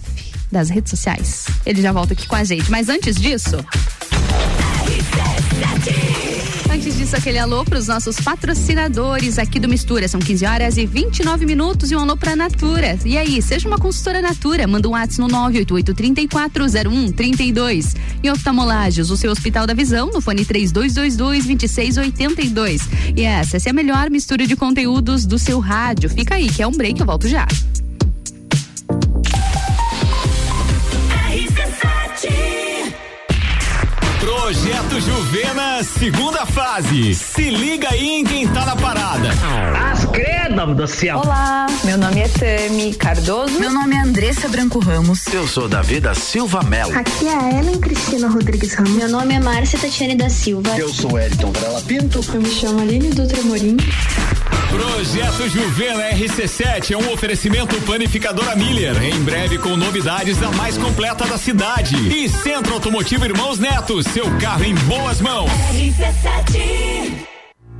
das redes sociais. Ele já volta aqui com a gente. Mas antes disso. Antes aquele alô para os nossos patrocinadores aqui do Mistura. São 15 horas e 29 minutos e um alô para Natura. E aí, seja uma consultora Natura, manda um WhatsApp no 988-340132. E oftalmolagens, o seu Hospital da Visão, no fone 3222-2682. E essa, essa é a melhor mistura de conteúdos do seu rádio. Fica aí, que é um break, eu volto já. Projeto Juvena, segunda fase. Se liga aí em quem tá na parada. As credas do céu. Olá, meu nome é Tami Cardoso. Meu nome é Andressa Branco Ramos. Eu sou Davi da Silva Mello. Aqui é a Ellen Cristina Rodrigues Ramos. Meu nome é Márcia Tatiane da Silva. Eu sou Elton Varela Pinto. Eu me chamo Aline Dutra Morim. Projeto Juvena RC7 é um oferecimento panificadora Miller. Em breve com novidades da mais completa da cidade. E Centro Automotivo Irmãos Neto, seu carro em boas mãos. RC7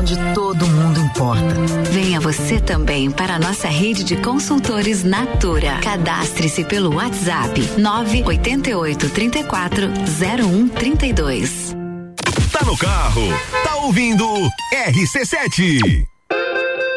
onde todo mundo importa. Venha você também para a nossa rede de consultores Natura. Cadastre-se pelo WhatsApp 988 34 0132. Tá no carro, tá ouvindo RC7.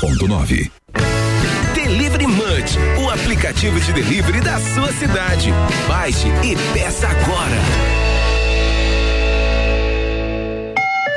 101.9. Delivery Munch, o aplicativo de delivery da sua cidade. Baixe e peça agora.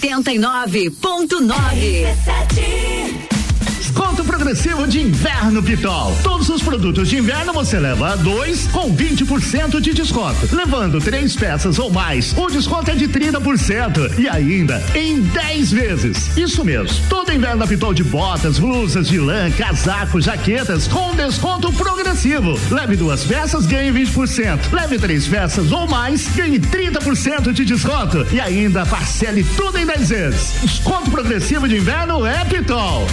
89.9 Desconto progressivo de inverno Pitol. Todos os produtos de inverno você leva dois com 20% de desconto. Levando três peças ou mais, o desconto é de 30% e ainda em 10 vezes. Isso mesmo. Todo inverno Pitol de botas, blusas de lã, casacos, jaquetas com desconto progressivo. Leve duas peças, ganhe 20%. Leve três peças ou mais, ganhe 30% de desconto e ainda parcele tudo em 10 vezes. Desconto progressivo de inverno é Pitol.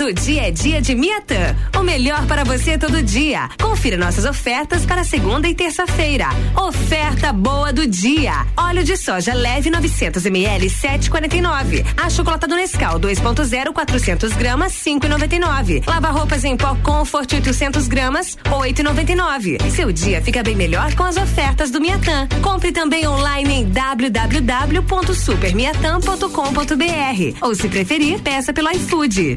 Todo dia é dia de Miatã. O melhor para você todo dia. Confira nossas ofertas para segunda e terça-feira. Oferta boa do dia. Óleo de soja leve 900 ml 7,49. Achocolatado Nescau 2.0 400 gramas 5,99. Lava roupas em pó Comfort 800 gramas 8,99. Seu dia fica bem melhor com as ofertas do Miatã. Compre também online em www.supermiatan.com.br ou se preferir, peça pelo iFood.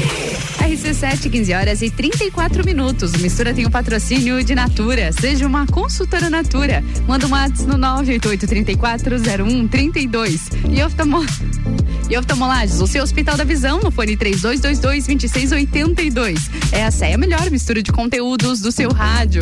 15 horas e 34 minutos. Mistura tem o patrocínio de Natura. Seja uma consultora Natura. Manda um WhatsApp no 988-340132. E oftalmo... E oftalmolages, o seu Hospital da Visão, no fone 3222-2682. Essa é a melhor mistura de conteúdos do seu rádio.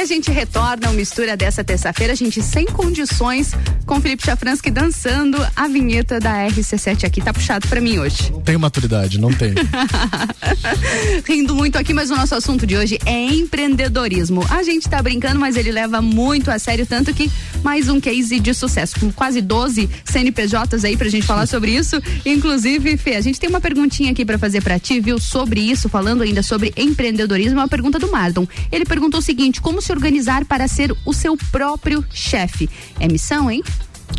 E a gente retorna ao mistura dessa terça-feira, a gente sem condições, com Felipe Chafransky dançando a vinheta da RC7 aqui. Tá puxado pra mim hoje. Não tenho maturidade, não tenho. Rindo muito aqui, mas o nosso assunto de hoje é empreendedorismo. A gente tá brincando, mas ele leva muito a sério, tanto que mais um case de sucesso, com quase 12 CNPJs aí pra gente falar sobre isso. Inclusive, Fê, a gente tem uma perguntinha aqui pra fazer pra ti, viu? Sobre isso, falando ainda sobre empreendedorismo, uma pergunta do Mardon. Ele perguntou o seguinte: como se organizar para ser o seu próprio chefe? É missão, hein?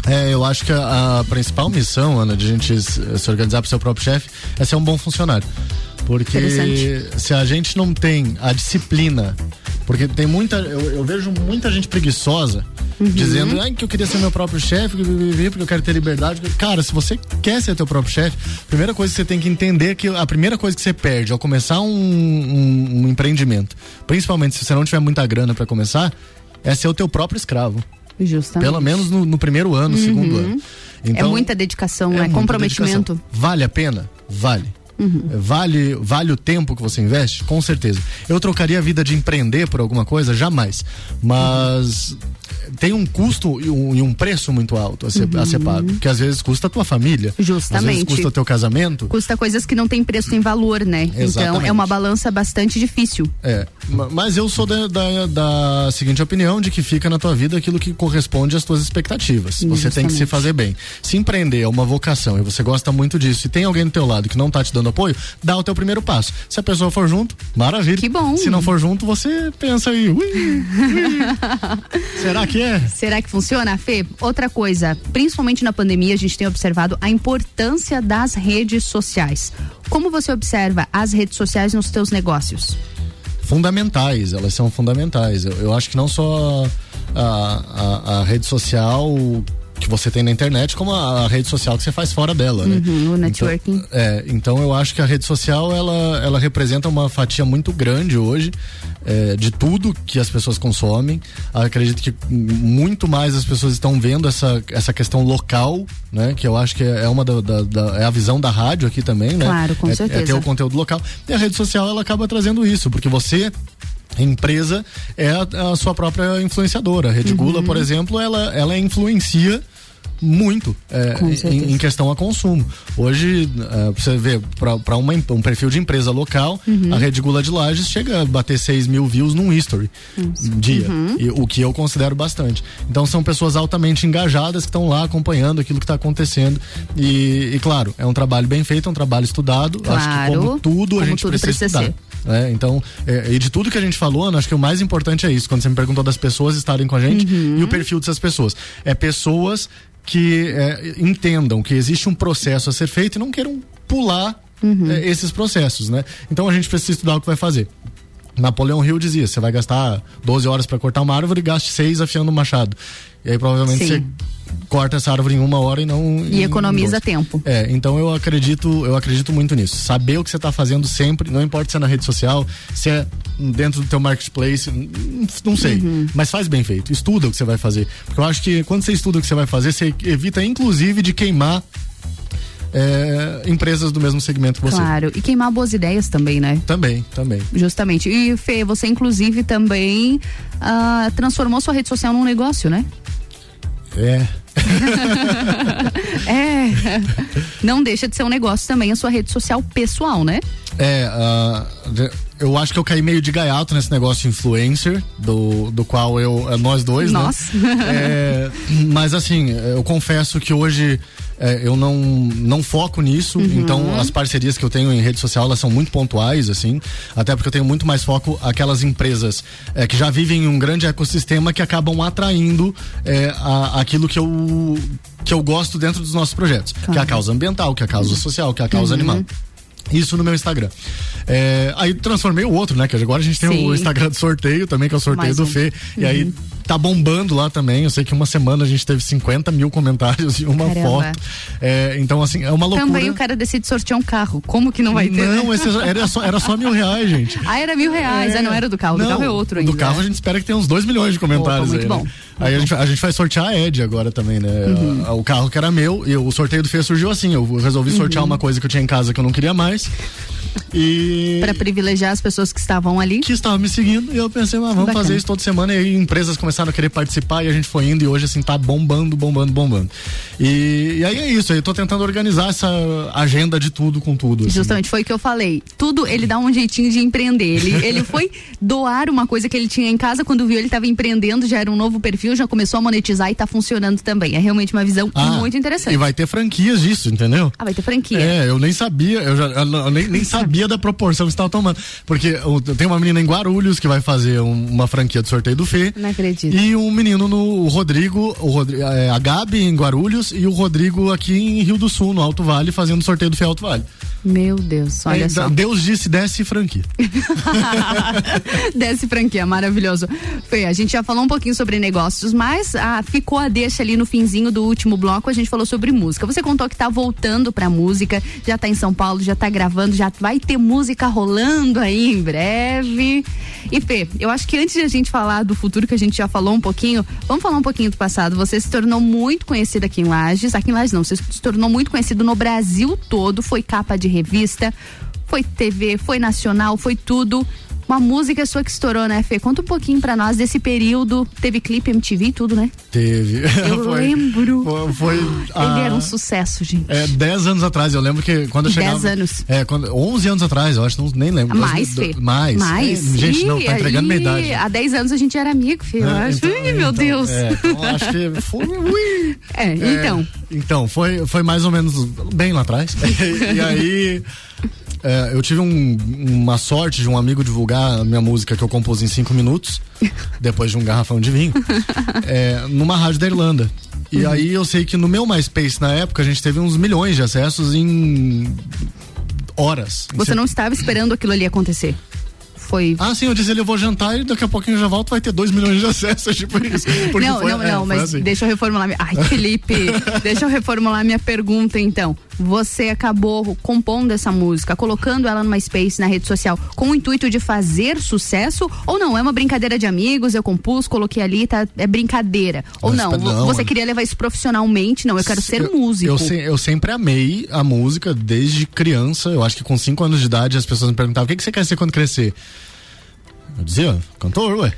É, eu acho que a, a principal missão, Ana, de a gente se, se organizar para o seu próprio chefe é ser um bom funcionário. Porque se a gente não tem a disciplina, porque tem muita. Eu, eu vejo muita gente preguiçosa uhum. dizendo ah, que eu queria ser meu próprio chefe, porque eu quero ter liberdade. Cara, se você quer ser teu próprio chefe, a primeira coisa que você tem que entender é que a primeira coisa que você perde ao começar um, um, um empreendimento, principalmente se você não tiver muita grana para começar, é ser o teu próprio escravo. Justamente. Pelo menos no, no primeiro ano, Uhum. segundo ano. Então, é muita dedicação, é, muita comprometimento. dedicação. Vale a pena? Vale. Uhum. Vale, vale o tempo que você investe? Com certeza. Eu trocaria a vida de empreender por alguma coisa? Jamais. Mas tem um custo e um, e um preço muito alto a ser, a ser pago. Que às vezes custa a tua família. Às vezes Justamente. custa o teu casamento. Custa coisas que não tem preço, tem valor, né? Então Exatamente. é uma balança bastante difícil. É, ma- mas eu sou da, da, da seguinte opinião de que fica na tua vida aquilo que corresponde às tuas expectativas. Você tem que se Justamente. fazer bem. Se empreender é uma vocação e você gosta muito disso e tem alguém do teu lado que não tá te dando apoio, dá o teu primeiro passo. Se a pessoa for junto, maravilha. Que bom. Se não for junto, você pensa aí, ui, ui, será que é? Será que funciona, Fê? Outra coisa, principalmente na pandemia, a gente tem observado a importância das redes sociais. Como você observa as redes sociais nos teus negócios? fundamentais, elas são fundamentais. Eu, eu acho que não só a, a, a rede social que você tem na internet, como a, a rede social que você faz fora dela, né? Uhum, o networking. Então, é, então eu acho que a rede social ela, ela representa uma fatia muito grande hoje é, de tudo que as pessoas consomem. Acredito que muito mais as pessoas estão vendo essa, essa questão local, né? Que eu acho que é uma da, da- da- é a visão da rádio aqui também, né? Claro, com é, certeza. É ter o conteúdo local. E a rede social ela acaba trazendo isso, porque você empresa é a, a sua própria influenciadora. A Rede Uhum. Gula, por exemplo, ela, ela influencia muito é, em, em, questão a consumo. Hoje, é, você vê, para um perfil de empresa local, uhum. a Rede Gula de Lages chega a bater 6 mil views num history Isso. dia. Uhum. E, o que eu considero bastante. Então são pessoas altamente engajadas que estão lá acompanhando aquilo que está acontecendo. E, e, claro, é um trabalho bem feito, é um trabalho estudado. Claro. Acho que como tudo como a gente tudo precisa, precisa estudar. É, então, é, e de tudo que a gente falou, Ana, acho que o mais importante é isso. Quando você me perguntou das pessoas estarem com a gente uhum. e o perfil dessas pessoas. É pessoas que é, entendam que existe um processo a ser feito e não queiram pular uhum. é, esses processos, né? Então a gente precisa estudar o que vai fazer. Napoleão Hill dizia: você vai gastar 12 horas para cortar uma árvore e gaste 6 afiando um machado. E aí provavelmente Sim. você corta essa árvore em uma hora e não. E economiza tempo. É, então eu acredito, eu acredito muito nisso. Saber o que você está fazendo sempre, não importa se é na rede social, se é dentro do teu marketplace, não sei. Uhum. Mas faz bem feito. Estuda o que você vai fazer. Porque eu acho que quando você estuda o que você vai fazer, você evita, inclusive, de queimar é, empresas do mesmo segmento que você. Claro, e queimar boas ideias também, né? Também, também. Justamente. E Fê, você inclusive também uh, transformou sua rede social num negócio, né? É. é. Não deixa de ser um negócio também a sua rede social pessoal, né? É, uh, eu acho que eu caí meio de gaiato nesse negócio influencer, do, do qual eu. É, nós dois, Nossa. né? É, mas assim, eu confesso que hoje é, eu não, não foco nisso, uhum. então as parcerias que eu tenho em rede social elas são muito pontuais, assim, até porque eu tenho muito mais foco aquelas empresas é, que já vivem em um grande ecossistema que acabam atraindo é, a, aquilo que eu, que eu gosto dentro dos nossos projetos, claro. que é a causa ambiental, que é a causa social, que é a causa uhum. animal. Isso no meu Instagram. É, aí transformei o outro, né? Que agora a gente tem Sim. o Instagram do sorteio também, que é o sorteio Mais do um. Fê. Uhum. E aí uhum. Tá bombando lá também. Eu sei que uma semana a gente teve 50 mil comentários e uma Caramba. foto. É, então, assim, é uma loucura. Também o cara decide sortear um carro. Como que não vai ter? Não, esse era, só, era só mil reais, gente. Ah, era mil reais. É. Ah, não era do carro. Não, do carro é outro ainda. Do carro a gente espera que tenha uns 2 milhões de comentários Opa, muito aí. Né? Bom. Né? Aí a gente, a gente vai sortear a Ed agora também, né? Uhum. O carro que era meu e o sorteio do Fê surgiu assim. Eu resolvi sortear uhum. uma coisa que eu tinha em casa que eu não queria mais. E para privilegiar as pessoas que estavam ali. Que estavam me seguindo. E eu pensei, mas vamos Bacana. fazer isso toda semana. E aí empresas começaram a querer participar e a gente foi indo. E hoje, assim, tá bombando, bombando, bombando. E, e aí é isso. Aí eu tô tentando organizar essa agenda de tudo com tudo. Assim. Justamente foi o que eu falei. Tudo ele dá um jeitinho de empreender. Ele, ele foi doar uma coisa que ele tinha em casa. Quando viu, ele estava empreendendo, já era um novo perfil, já começou a monetizar e tá funcionando também. É realmente uma visão ah, muito interessante. E vai ter franquias disso, entendeu? Ah, vai ter franquia. É, eu nem sabia, eu, já, eu nem, nem sabia da proporção que estava tomando. Porque tem uma menina em Guarulhos que vai fazer um, uma franquia do sorteio do Fê. Não acredito. E um menino no Rodrigo, o Rodrigo é, a Gabi em Guarulhos e o Rodrigo aqui em Rio do Sul, no Alto Vale, fazendo sorteio do Fê Alto Vale. Meu Deus, olha é, só. Deus disse, desce franquia. desce franquia, maravilhoso. Fê, a gente já falou um pouquinho sobre negócios, mas ah, ficou a deixa ali no finzinho do último bloco, a gente falou sobre música. Você contou que tá voltando pra música, já tá em São Paulo, já tá gravando, já vai ter música rolando aí em breve. E Fê, eu acho que antes de a gente falar do futuro, que a gente já falou um pouquinho, vamos falar um pouquinho do passado. Você se tornou muito conhecido aqui em Lages, aqui em Lages não, você se tornou muito conhecido no Brasil todo, foi capa de revista, foi TV, foi nacional, foi tudo. Uma música sua que estourou, né, Fê? Conta um pouquinho pra nós desse período. Teve clipe MTV e tudo, né? Teve. Eu foi, lembro. Foi. foi Ele era um sucesso, gente. É, 10 anos atrás. Eu lembro que quando eu chegava. 10 anos. É, quando, 11 anos atrás, eu acho, não, nem lembro. Mais, Fê. Mais. Mais. É, gente, não, tá entregando minha idade. Há 10 anos a gente era amigo, Fê. Eu é, acho. Então, Ui, meu então, Deus. É, então, acho que foi. Ui. É, então. Então, foi, foi mais ou menos bem lá atrás. e aí. É, eu tive um, uma sorte de um amigo divulgar a minha música que eu compus em cinco minutos, depois de um garrafão de vinho, é, numa rádio da Irlanda. E uhum. aí eu sei que no meu MySpace na época a gente teve uns milhões de acessos em horas. Você não estava esperando aquilo ali acontecer? foi. Ah, sim, eu disse ele, eu vou jantar e daqui a pouquinho eu já volto, vai ter dois milhões de acessos, tipo isso. Não, foi, não, é, não, mas assim. deixa eu reformular. Minha... Ai, Felipe, deixa eu reformular minha pergunta então. Você acabou compondo essa música, colocando ela numa space na rede social com o intuito de fazer sucesso ou não? É uma brincadeira de amigos, eu compus, coloquei ali, tá? É brincadeira. Ou não? não você queria levar isso profissionalmente? Não, eu quero ser eu, músico. Eu, eu, sempre amei a música desde criança. Eu acho que com cinco anos de idade as pessoas me perguntavam: o que, que você quer ser quando crescer? Eu dizia, cantor, ué.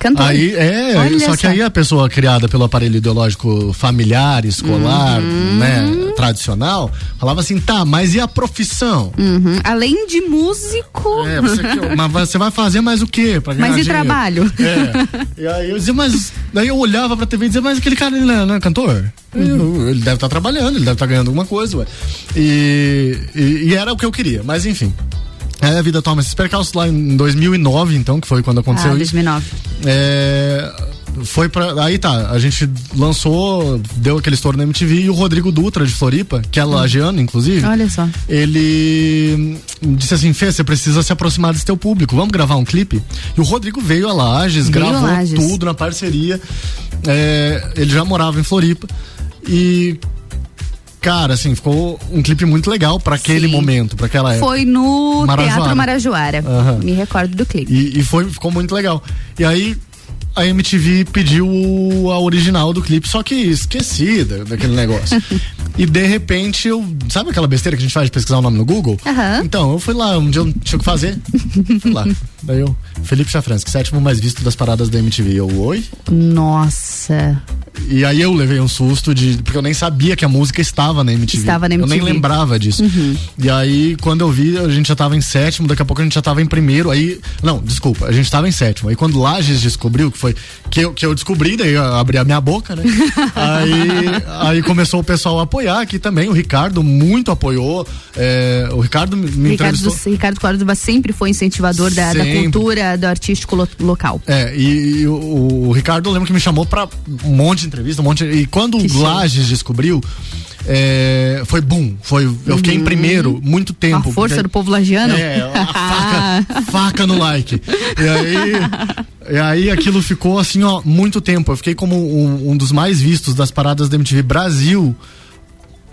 Cantor. Aí, é, Olha só que só. aí a pessoa criada pelo aparelho ideológico familiar, escolar, Uhum. né, tradicional, falava assim, tá, mas e a profissão? Uhum. Além de músico. É, você, quer- mas você vai fazer mais o quê? Pra Mas e dinheiro? trabalho? É. E aí eu dizia, mas. Daí eu olhava pra TV e dizia, mas aquele cara ele não é, é cantor? Eu- ele deve estar trabalhando, ele deve estar ganhando alguma coisa, ué. E, e, e era o que eu queria, mas enfim. Aí a vida toma esses percalços lá em 2009, então, que foi quando aconteceu Ah, isso. 2009. É, foi pra. Aí tá, a gente lançou, deu aquele estouro na MTV e o Rodrigo Dutra de Floripa, que é lagiano, inclusive. Olha só. Ele disse assim: Fê, você precisa se aproximar desse teu público, vamos gravar um clipe? E o Rodrigo veio a Lages, Veio a gravou Lages. tudo na parceria. É, ele já morava em Floripa. E. Cara, assim, ficou um clipe muito legal pra aquele Sim. momento, pra aquela época. Foi no Marajoara. Teatro Marajoara. Aham. Me recordo do clipe. E, e foi, ficou muito legal. E aí a MTV pediu a original do clipe, só que esquecida daquele negócio. e de repente eu. Sabe aquela besteira que a gente faz de pesquisar o nome no Google? Aham. Então, eu fui lá, um dia eu não tinha o que fazer. fui lá. Daí eu, Felipe Chafransky, sétimo mais visto das paradas da MTV. Eu, oi? Nossa. E aí eu levei um susto de. Porque eu nem sabia que a música estava na MTV. Estava na Eu nem MTV. lembrava disso. Uhum. E aí, quando eu vi, a gente já tava em sétimo, daqui a pouco a gente já tava em primeiro. Aí. Não, desculpa, a gente tava em sétimo. Aí quando Lages descobriu, que foi. Que eu, que eu descobri, daí eu abri a minha boca, né? aí, aí começou o pessoal a apoiar aqui também. O Ricardo muito apoiou. é, o Ricardo me Ricardo, entrevistou. Ricardo Córdova sempre foi incentivador da, da cultura, do artístico lo- local. É, e, e o, o Ricardo eu lembro que me chamou pra um monte de entrevista, um monte de- E quando o show. Lages descobriu, é, foi boom. Foi, eu fiquei em primeiro muito tempo. Uhum. A força porque- do povo lagiano? É, a faca, faca no like. E aí, e aí aquilo ficou assim, ó, muito tempo. Eu fiquei como um, um dos mais vistos das paradas da MTV Brasil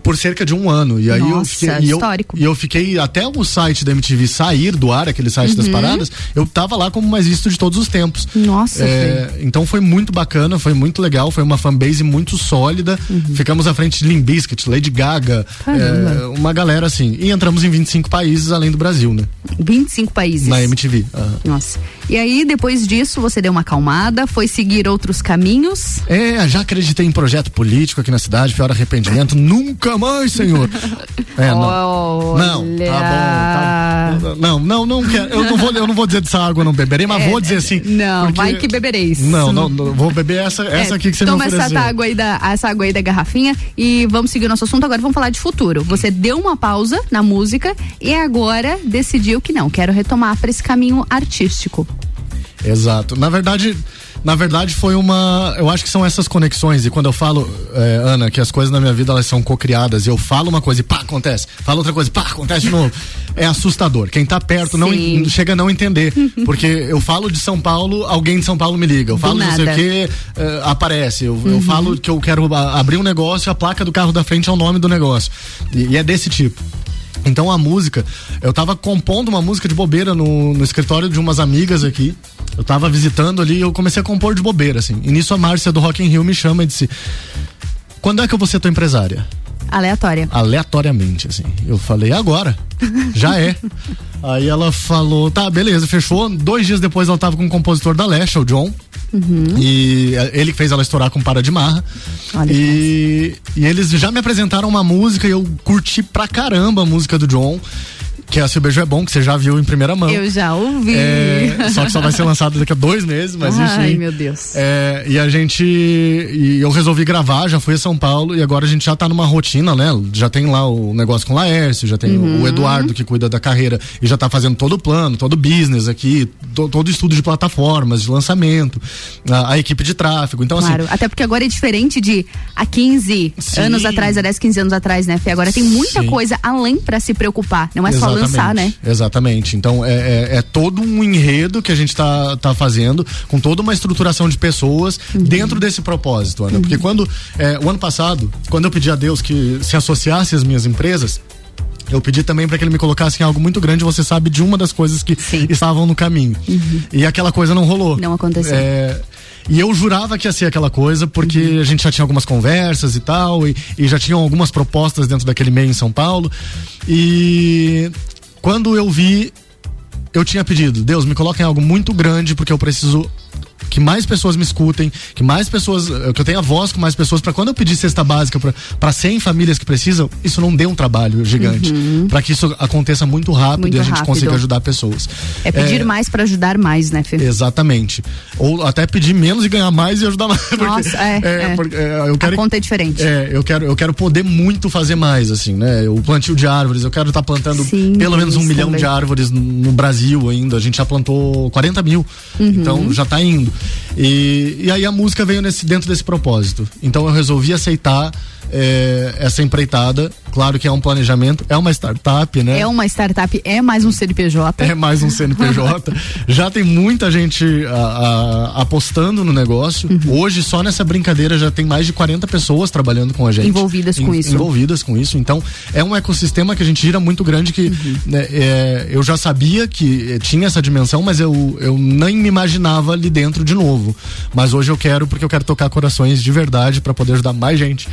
por cerca de um ano. E aí eu Nossa, fiquei. E eu, histórico. e eu fiquei até o site da MTV sair do ar, aquele site das Uhum. paradas, eu tava lá como mais visto de todos os tempos. Nossa, É, então foi muito bacana, foi muito legal, foi uma fanbase muito sólida. Ficamos à frente de Limp Bizkit, Lady Gaga, Uhum. É, uma galera assim. E entramos em 25 países além do Brasil, né? 25 países. Na MTV. aham. Nossa. E aí, depois disso, você deu uma acalmada, foi seguir outros caminhos. É, já acreditei em projeto político aqui na cidade, pior arrependimento. Nunca mais, senhor. É, não. Não, tá bom. Tá, não, não, não quero. Eu não vou, eu não vou dizer dessa água não beberei, mas É, vou dizer assim. Não, porque- vai que bebereis. Não, não, não, vou beber essa, essa É, aqui que você toma me ofereceu. essa água aí da essa água aí da garrafinha e vamos seguir o nosso assunto agora vamos falar de futuro. Você deu uma pausa na música e agora decidiu que não, quero retomar para esse caminho artístico. Exato. Na verdade, na verdade foi uma, eu acho que são essas conexões e quando eu falo, é, Ana, que as coisas na minha vida elas são cocriadas, e eu falo uma coisa e pá, acontece. Falo outra coisa e pá, acontece de novo. É assustador. Quem tá perto não en- chega a não entender, porque eu falo de São Paulo, alguém de São Paulo me liga. Eu falo não sei o que, aparece. Eu, eu Uhum. falo que eu quero abrir um negócio, a placa do carro da frente é o nome do negócio. E, e é desse tipo. Então a música, eu tava compondo uma música de bobeira no, no escritório de umas amigas aqui. Eu tava visitando ali e eu comecei a compor de bobeira, assim. E nisso a Márcia do Rock in Rio me chama e disse: Quando é que eu vou ser tua empresária? Aleatória. Aleatoriamente, assim. Eu falei, agora. Já é. Aí ela falou, tá, beleza, fechou. Dois dias depois ela tava com o compositor da Lesha, o John. Uhum. E eh, ele fez ela estourar com Para de Marra. Olha E, e eles já me apresentaram uma música e eu curti pra caramba a música do John. Que é Se o Beijo é Bom, que você já viu em primeira mão. Eu já ouvi. É, só que só vai ser lançado daqui a dois meses, mas Ai, enfim. meu Deus. É, e a gente. E eu resolvi gravar, já fui a São Paulo e agora a gente já tá numa rotina, né? Já tem lá o negócio com o Laércio, já tem Uhum. o Eduardo que cuida da carreira e já tá fazendo todo o plano, todo o business aqui, to- todo o estudo de plataformas, de lançamento, a, a equipe de tráfego. Então, Claro, assim. até porque agora é diferente de há 15 Sim. anos atrás, há 10, 15 anos atrás, né, Fê? Agora tem muita Sim. coisa além pra se preocupar. Não é só Exatamente, lançar, né? Exatamente. Então é, é- é todo um enredo que a gente tá, tá fazendo, com toda uma estruturação de pessoas Uhum. dentro desse propósito, Ana. Porque quando. é, o ano passado, quando eu pedi a Deus que se associasse às minhas empresas. Eu pedi também para que ele me colocasse em algo muito grande, você sabe, de uma das coisas que estavam no caminho. E aquela coisa não rolou. Uhum. Não aconteceu. É, e eu jurava que ia ser aquela coisa, porque Uhum. a gente já tinha algumas conversas e tal, e, e já tinham algumas propostas dentro daquele meio em São Paulo. E quando eu vi, eu tinha pedido, Deus, me coloca em algo muito grande, porque eu preciso que mais pessoas me escutem, que mais pessoas, eh, que eu tenha voz com mais pessoas, para quando eu pedir cesta básica para 100 famílias que precisam, isso não dê um trabalho gigante. Uhum. para que isso aconteça muito rápido muito e a gente rápido. consiga ajudar pessoas. É pedir é, mais para ajudar mais, né, Fê? Exatamente. Ou até pedir menos e ganhar mais e ajudar mais. Porque, Nossa, é. é, é. Porque, é eu quero, a conta é diferente. É, eu quero, eu quero poder muito fazer mais, assim, né? O plantio de árvores, eu quero estar tá plantando Sim, pelo menos um milhão também. de árvores no Brasil ainda. A gente já plantou 40 mil. Uhum. Então já está indo. E, e aí a música veio nesse, dentro desse propósito. Então eu resolvi aceitar é, essa empreitada. Claro que é um planejamento, é uma startup, né? É uma startup, é mais um CNPJ. É mais um CNPJ. já tem muita gente a, a, apostando no negócio. Uhum. Hoje, só nessa brincadeira, já tem mais de 40 pessoas trabalhando com a gente. Envolvidas com isso. Envolvidas com isso. Então, é um ecossistema que a gente gira muito grande que uhum. né, é, eu já sabia que tinha essa dimensão, mas eu, eu nem me imaginava ali dentro de novo. Mas hoje eu quero, porque eu quero tocar corações de verdade para poder ajudar mais gente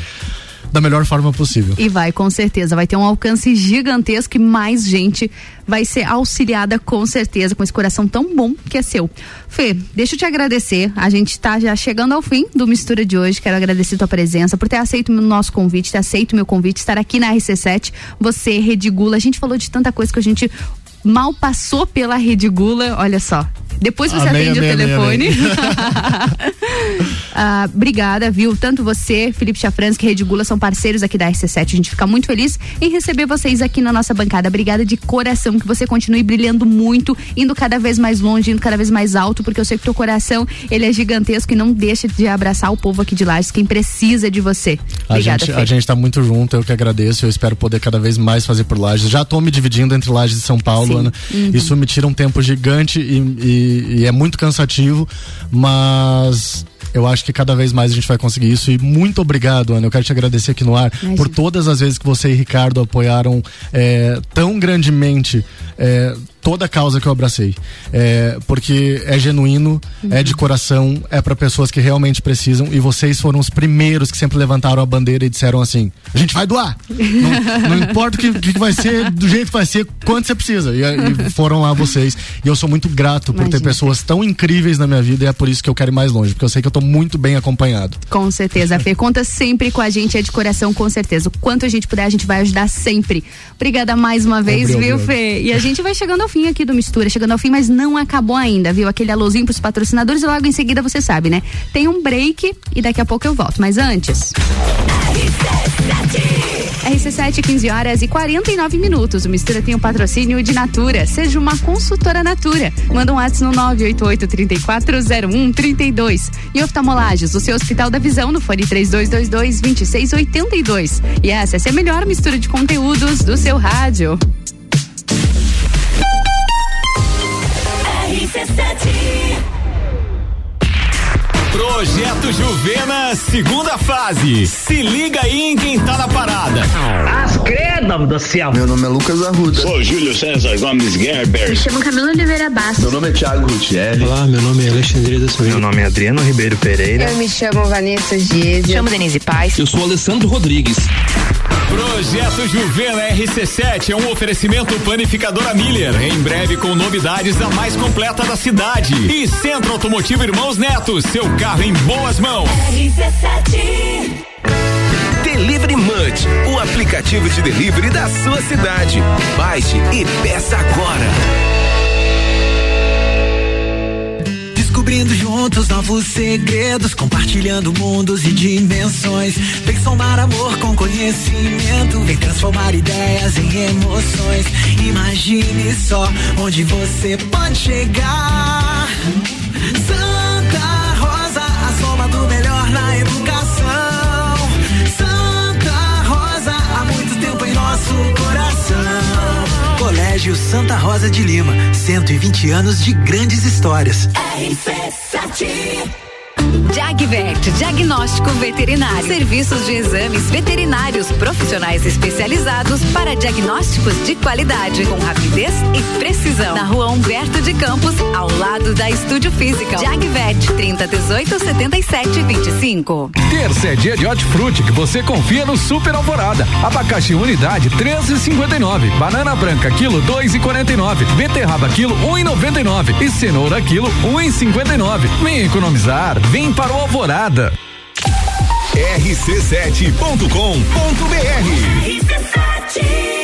da melhor forma possível. E vai, com certeza. Vai ter um alcance gigantesco e mais gente vai ser auxiliada com certeza com esse coração tão bom que é seu. Fê, deixa eu te agradecer. A gente está já chegando ao fim do Mistura de hoje. Quero agradecer tua presença, por ter aceito o nosso convite, ter aceito o meu convite, estar aqui na RC7. Você, Redigula, a gente falou de tanta coisa que a gente mal passou pela Rede Gula, olha só. Depois você amém, atende amém, o telefone. Amém, ah, obrigada, viu? Tanto você, Felipe Chafrans, que Rede Gula são parceiros aqui da RC7. A gente fica muito feliz em receber vocês aqui na nossa bancada. Obrigada de coração, que você continue brilhando muito, indo cada vez mais longe, indo cada vez mais alto, porque eu sei que teu coração, ele é gigantesco e não deixa de abraçar o povo aqui de Lages, quem precisa de você. Obrigada, a gente, a gente tá muito junto, eu que agradeço, eu espero poder cada vez mais fazer por Lages. Já tô me dividindo entre Lages e São Paulo. Ana. Uhum. Isso me tira um tempo gigante e, e, e é muito cansativo, mas eu acho que cada vez mais a gente vai conseguir isso. E muito obrigado, Ana. Eu quero te agradecer aqui no ar Imagina. por todas as vezes que você e Ricardo apoiaram é, tão grandemente é, toda a causa que eu abracei. É, porque é genuíno, uhum. é de coração, é para pessoas que realmente precisam e vocês foram os primeiros que sempre levantaram a bandeira e disseram assim: a gente vai doar. não, não, importa o que, que, vai ser, do jeito que vai ser, quanto você precisa. E, e foram lá vocês. E eu sou muito grato por Imagina. ter pessoas tão incríveis na minha vida e é por isso que eu quero ir mais longe, porque eu sei que eu tô muito bem acompanhado. Com certeza, Fê. Conta sempre com a gente, é de coração, com certeza. O quanto a gente puder, a gente vai ajudar sempre. Obrigada mais uma vez, viu, Fê? E a gente vai chegando ao fim aqui do Mistura, chegando ao fim, mas não acabou ainda, viu? Aquele alôzinho pros patrocinadores logo em seguida você sabe, né? Tem um break e daqui a pouco eu volto. Mas antes. RC7, 15 horas e 49 minutos. O Mistura tem o um patrocínio de Natura. Seja uma consultora Natura. Manda um WhatsApp no 988 3401 32. E oftalmolages, o seu Hospital da Visão no fone 3222 2682. E essa é a melhor mistura de conteúdos do seu rádio. RC7 Projeto Juvena, segunda fase. Se liga aí em quem tá na parada. As credo do céu. Meu nome é Lucas Arruda. Sou Júlio César Gomes Gerber. Me chamo Camila Oliveira Bastos. Meu nome é Thiago Rutielli. Olá, meu nome é Alexandre da Silva. Meu nome é Adriano Ribeiro Pereira. Eu me chamo Vanessa Gies. Chamo Denise Paz. Eu sou Alessandro Rodrigues. Projeto Juvena RC7 é um oferecimento panificadora Miller. Em breve com novidades a mais completa da cidade. E Centro Automotivo Irmãos Neto, seu carro em boas mãos. RC7 Delivery Munch, o aplicativo de delivery da sua cidade. Baixe e peça agora. Descobrindo juntos novos segredos, compartilhando mundos e dimensões. Vem somar amor com conhecimento, vem transformar ideias em emoções. Imagine só onde você pode chegar. Santa nosso coração. Colégio Santa Rosa de Lima, 120 anos de grandes histórias. RC7 Jagvet, diagnóstico veterinário. Serviços de exames veterinários profissionais especializados para diagnósticos de qualidade, com rapidez e precisão. Na rua Humberto de Campos, ao lado da Estúdio Física. Jagvet, 30 18 77 25. Terça é dia de hortifruti que você confia no Super Alvorada. Abacaxi unidade 13,59. Banana branca quilo 2,49. Beterraba quilo 1,99. E cenoura quilo 1,59. Vem economizar, vem para o Alvorada. rc7.com.br RC7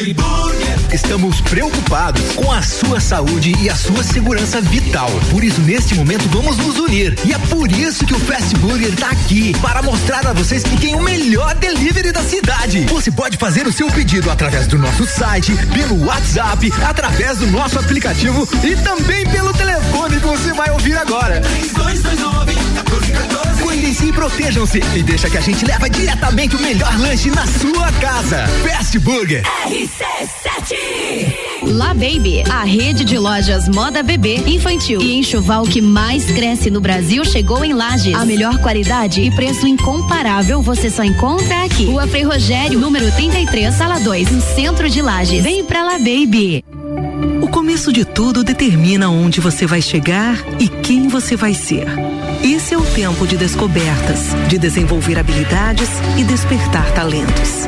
Estamos preocupados com a sua saúde e a sua segurança vital. Por isso, neste momento, vamos nos unir. E é por isso que o Fast Burger está aqui para mostrar a vocês que tem o melhor delivery da cidade. Você pode fazer o seu pedido através do nosso site, pelo WhatsApp, através do nosso aplicativo e também pelo telefone que você vai ouvir agora. 3229 Cuidem-se e protejam-se e deixa que a gente leva diretamente o melhor lanche na sua casa. Fast Burger. RC7 La Baby, a rede de lojas moda bebê, infantil e enxoval que mais cresce no Brasil chegou em Lages. A melhor qualidade e preço incomparável você só encontra aqui. Rua Frei Rogério, número 33, sala 2, no centro de Lages. Vem pra La Baby. O começo de tudo determina onde você vai chegar e quem você vai ser. Esse é o tempo de descobertas, de desenvolver habilidades e despertar talentos.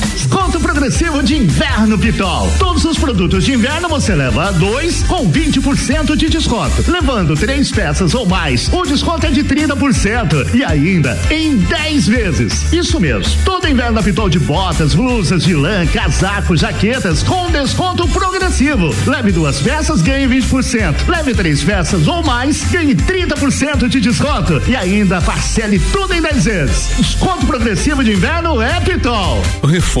Desconto progressivo de inverno Pitol. Todos os produtos de inverno você leva dois com 20% de desconto. Levando três peças ou mais, o desconto é de 30% e ainda em 10 vezes. Isso mesmo. Todo inverno Pitol de botas, blusas de lã, casacos, jaquetas com desconto progressivo. Leve duas peças, ganhe 20%. Leve três peças ou mais, ganhe 30% de desconto e ainda parcele tudo em 10 vezes. Desconto progressivo de inverno é Pitol. Reforma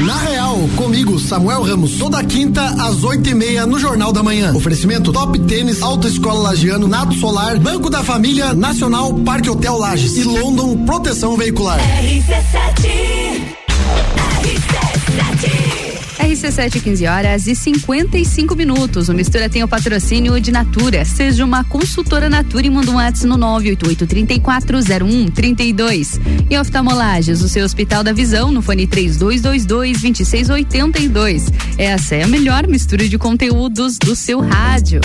Na Real, comigo, Samuel Ramos, toda quinta às oito e meia no Jornal da Manhã. Oferecimento Top Tênis, Autoescola Lagiano, Nato Solar, Banco da Família, Nacional, Parque Hotel Lages e London Proteção Veicular. RC7, 15 horas e 55 minutos. O Mistura tem o patrocínio de Natura. Seja uma consultora Natura e manda um WhatsApp no 988-3401-32. E oftalmolages, o seu Hospital da Visão, no fone 3222-2682. Essa é a melhor mistura de conteúdos do seu rádio.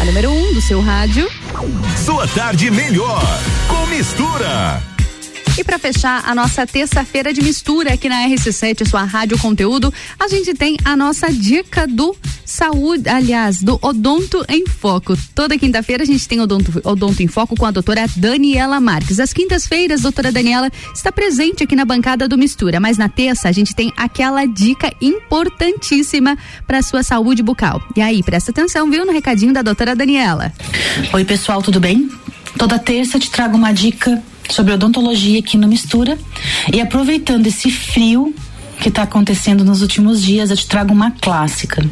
A número 1 um do seu rádio. Sua tarde melhor com mistura. E para fechar a nossa terça-feira de mistura aqui na RC7, sua rádio conteúdo, a gente tem a nossa dica do saúde, aliás, do Odonto em Foco. Toda quinta-feira a gente tem Odonto, Odonto em Foco com a doutora Daniela Marques. Às quintas-feiras, doutora Daniela está presente aqui na bancada do Mistura, mas na terça a gente tem aquela dica importantíssima para sua saúde bucal. E aí, presta atenção, viu, no recadinho da doutora Daniela. Oi, pessoal, tudo bem? Toda terça te trago uma dica sobre odontologia aqui no Mistura. E aproveitando esse frio que está acontecendo nos últimos dias, eu te trago uma clássica.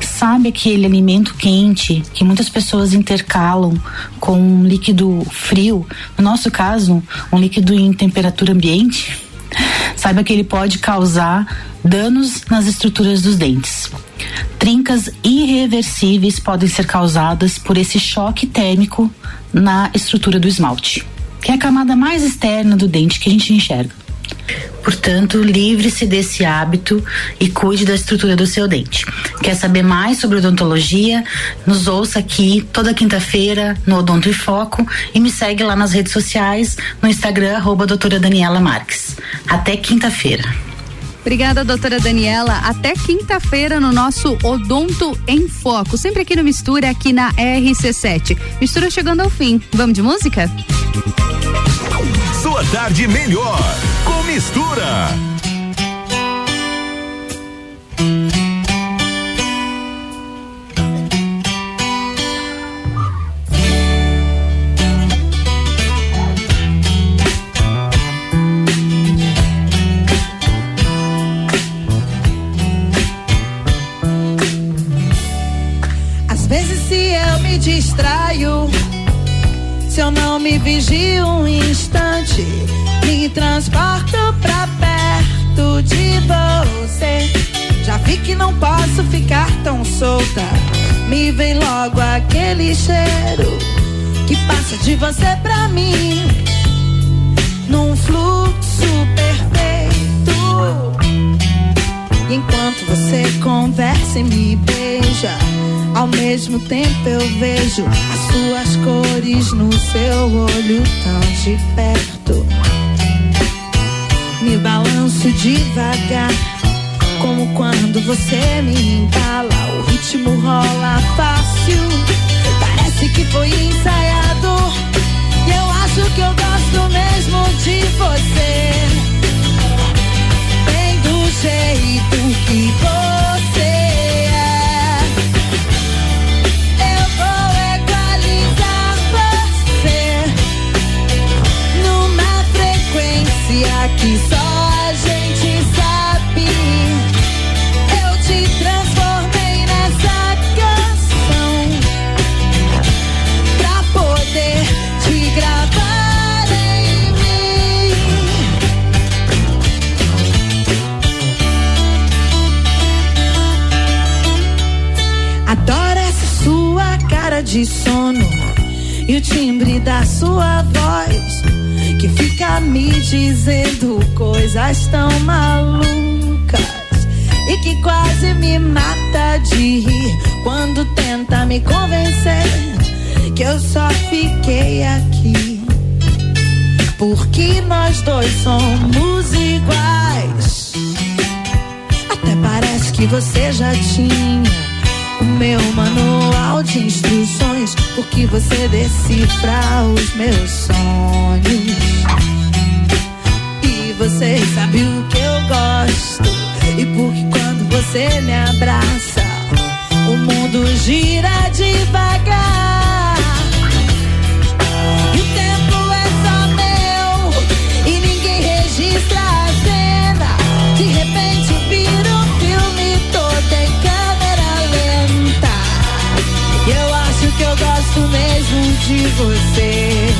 Sabe aquele alimento quente que muitas pessoas intercalam com um líquido frio? No nosso caso, um líquido em temperatura ambiente? Saiba que ele pode causar danos nas estruturas dos dentes. Trincas irreversíveis podem ser causadas por esse choque térmico na estrutura do esmalte, que é a camada mais externa do dente que a gente enxerga. Portanto, livre-se desse hábito e cuide da estrutura do seu dente. Quer saber mais sobre odontologia? Nos ouça aqui toda quinta-feira no Odonto e Foco e me segue lá nas redes sociais, no Instagram, arroba doutora Daniela Marques. Até quinta-feira. Obrigada, doutora Daniela. Até quinta-feira no nosso Odonto em Foco. Sempre aqui no Mistura, aqui na RC7. Mistura chegando ao fim. Vamos de música? Sua tarde melhor com Mistura. Me distraio, se eu não me vigio um instante, me transporto pra perto de você. Já vi que não posso ficar tão solta. Me vem logo aquele cheiro que passa de você pra mim, num fluxo perfeito. E enquanto você conversa e me beija, ao mesmo tempo eu vejo as suas cores no seu olho tão de perto. Me balanço devagar, como quando você me embala. O ritmo rola fácil, parece que foi ensaiado. E eu acho que eu gosto mesmo de você. Bem do jeito que você sua voz que fica me dizendo coisas tão malucas e que quase me mata de rir quando tenta me convencer que eu só fiquei aqui porque nós dois somos iguais. Até parece que você já tinha meu manual de instruções, porque você decifra os meus sonhos. E você sabe o que eu gosto, e porque quando você me abraça, o mundo gira devagar. De você.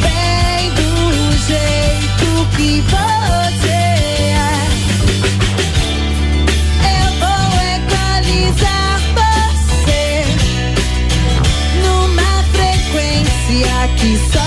Bem do jeito que você é. Eu vou equalizar você numa frequência que só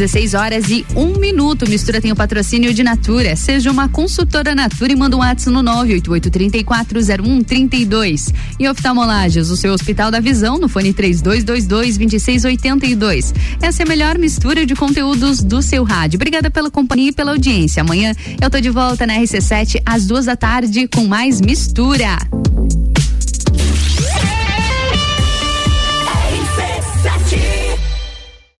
16 horas e um minuto. Mistura tem o patrocínio de Natura. Seja uma consultora Natura e manda um WhatsApp no 988340132. E oftalmolagens, o seu Hospital da Visão, no fone 3222-2682. Essa é a melhor mistura de conteúdos do seu rádio. Obrigada pela companhia e pela audiência. Amanhã eu tô de volta na RC7 às duas da tarde com mais mistura.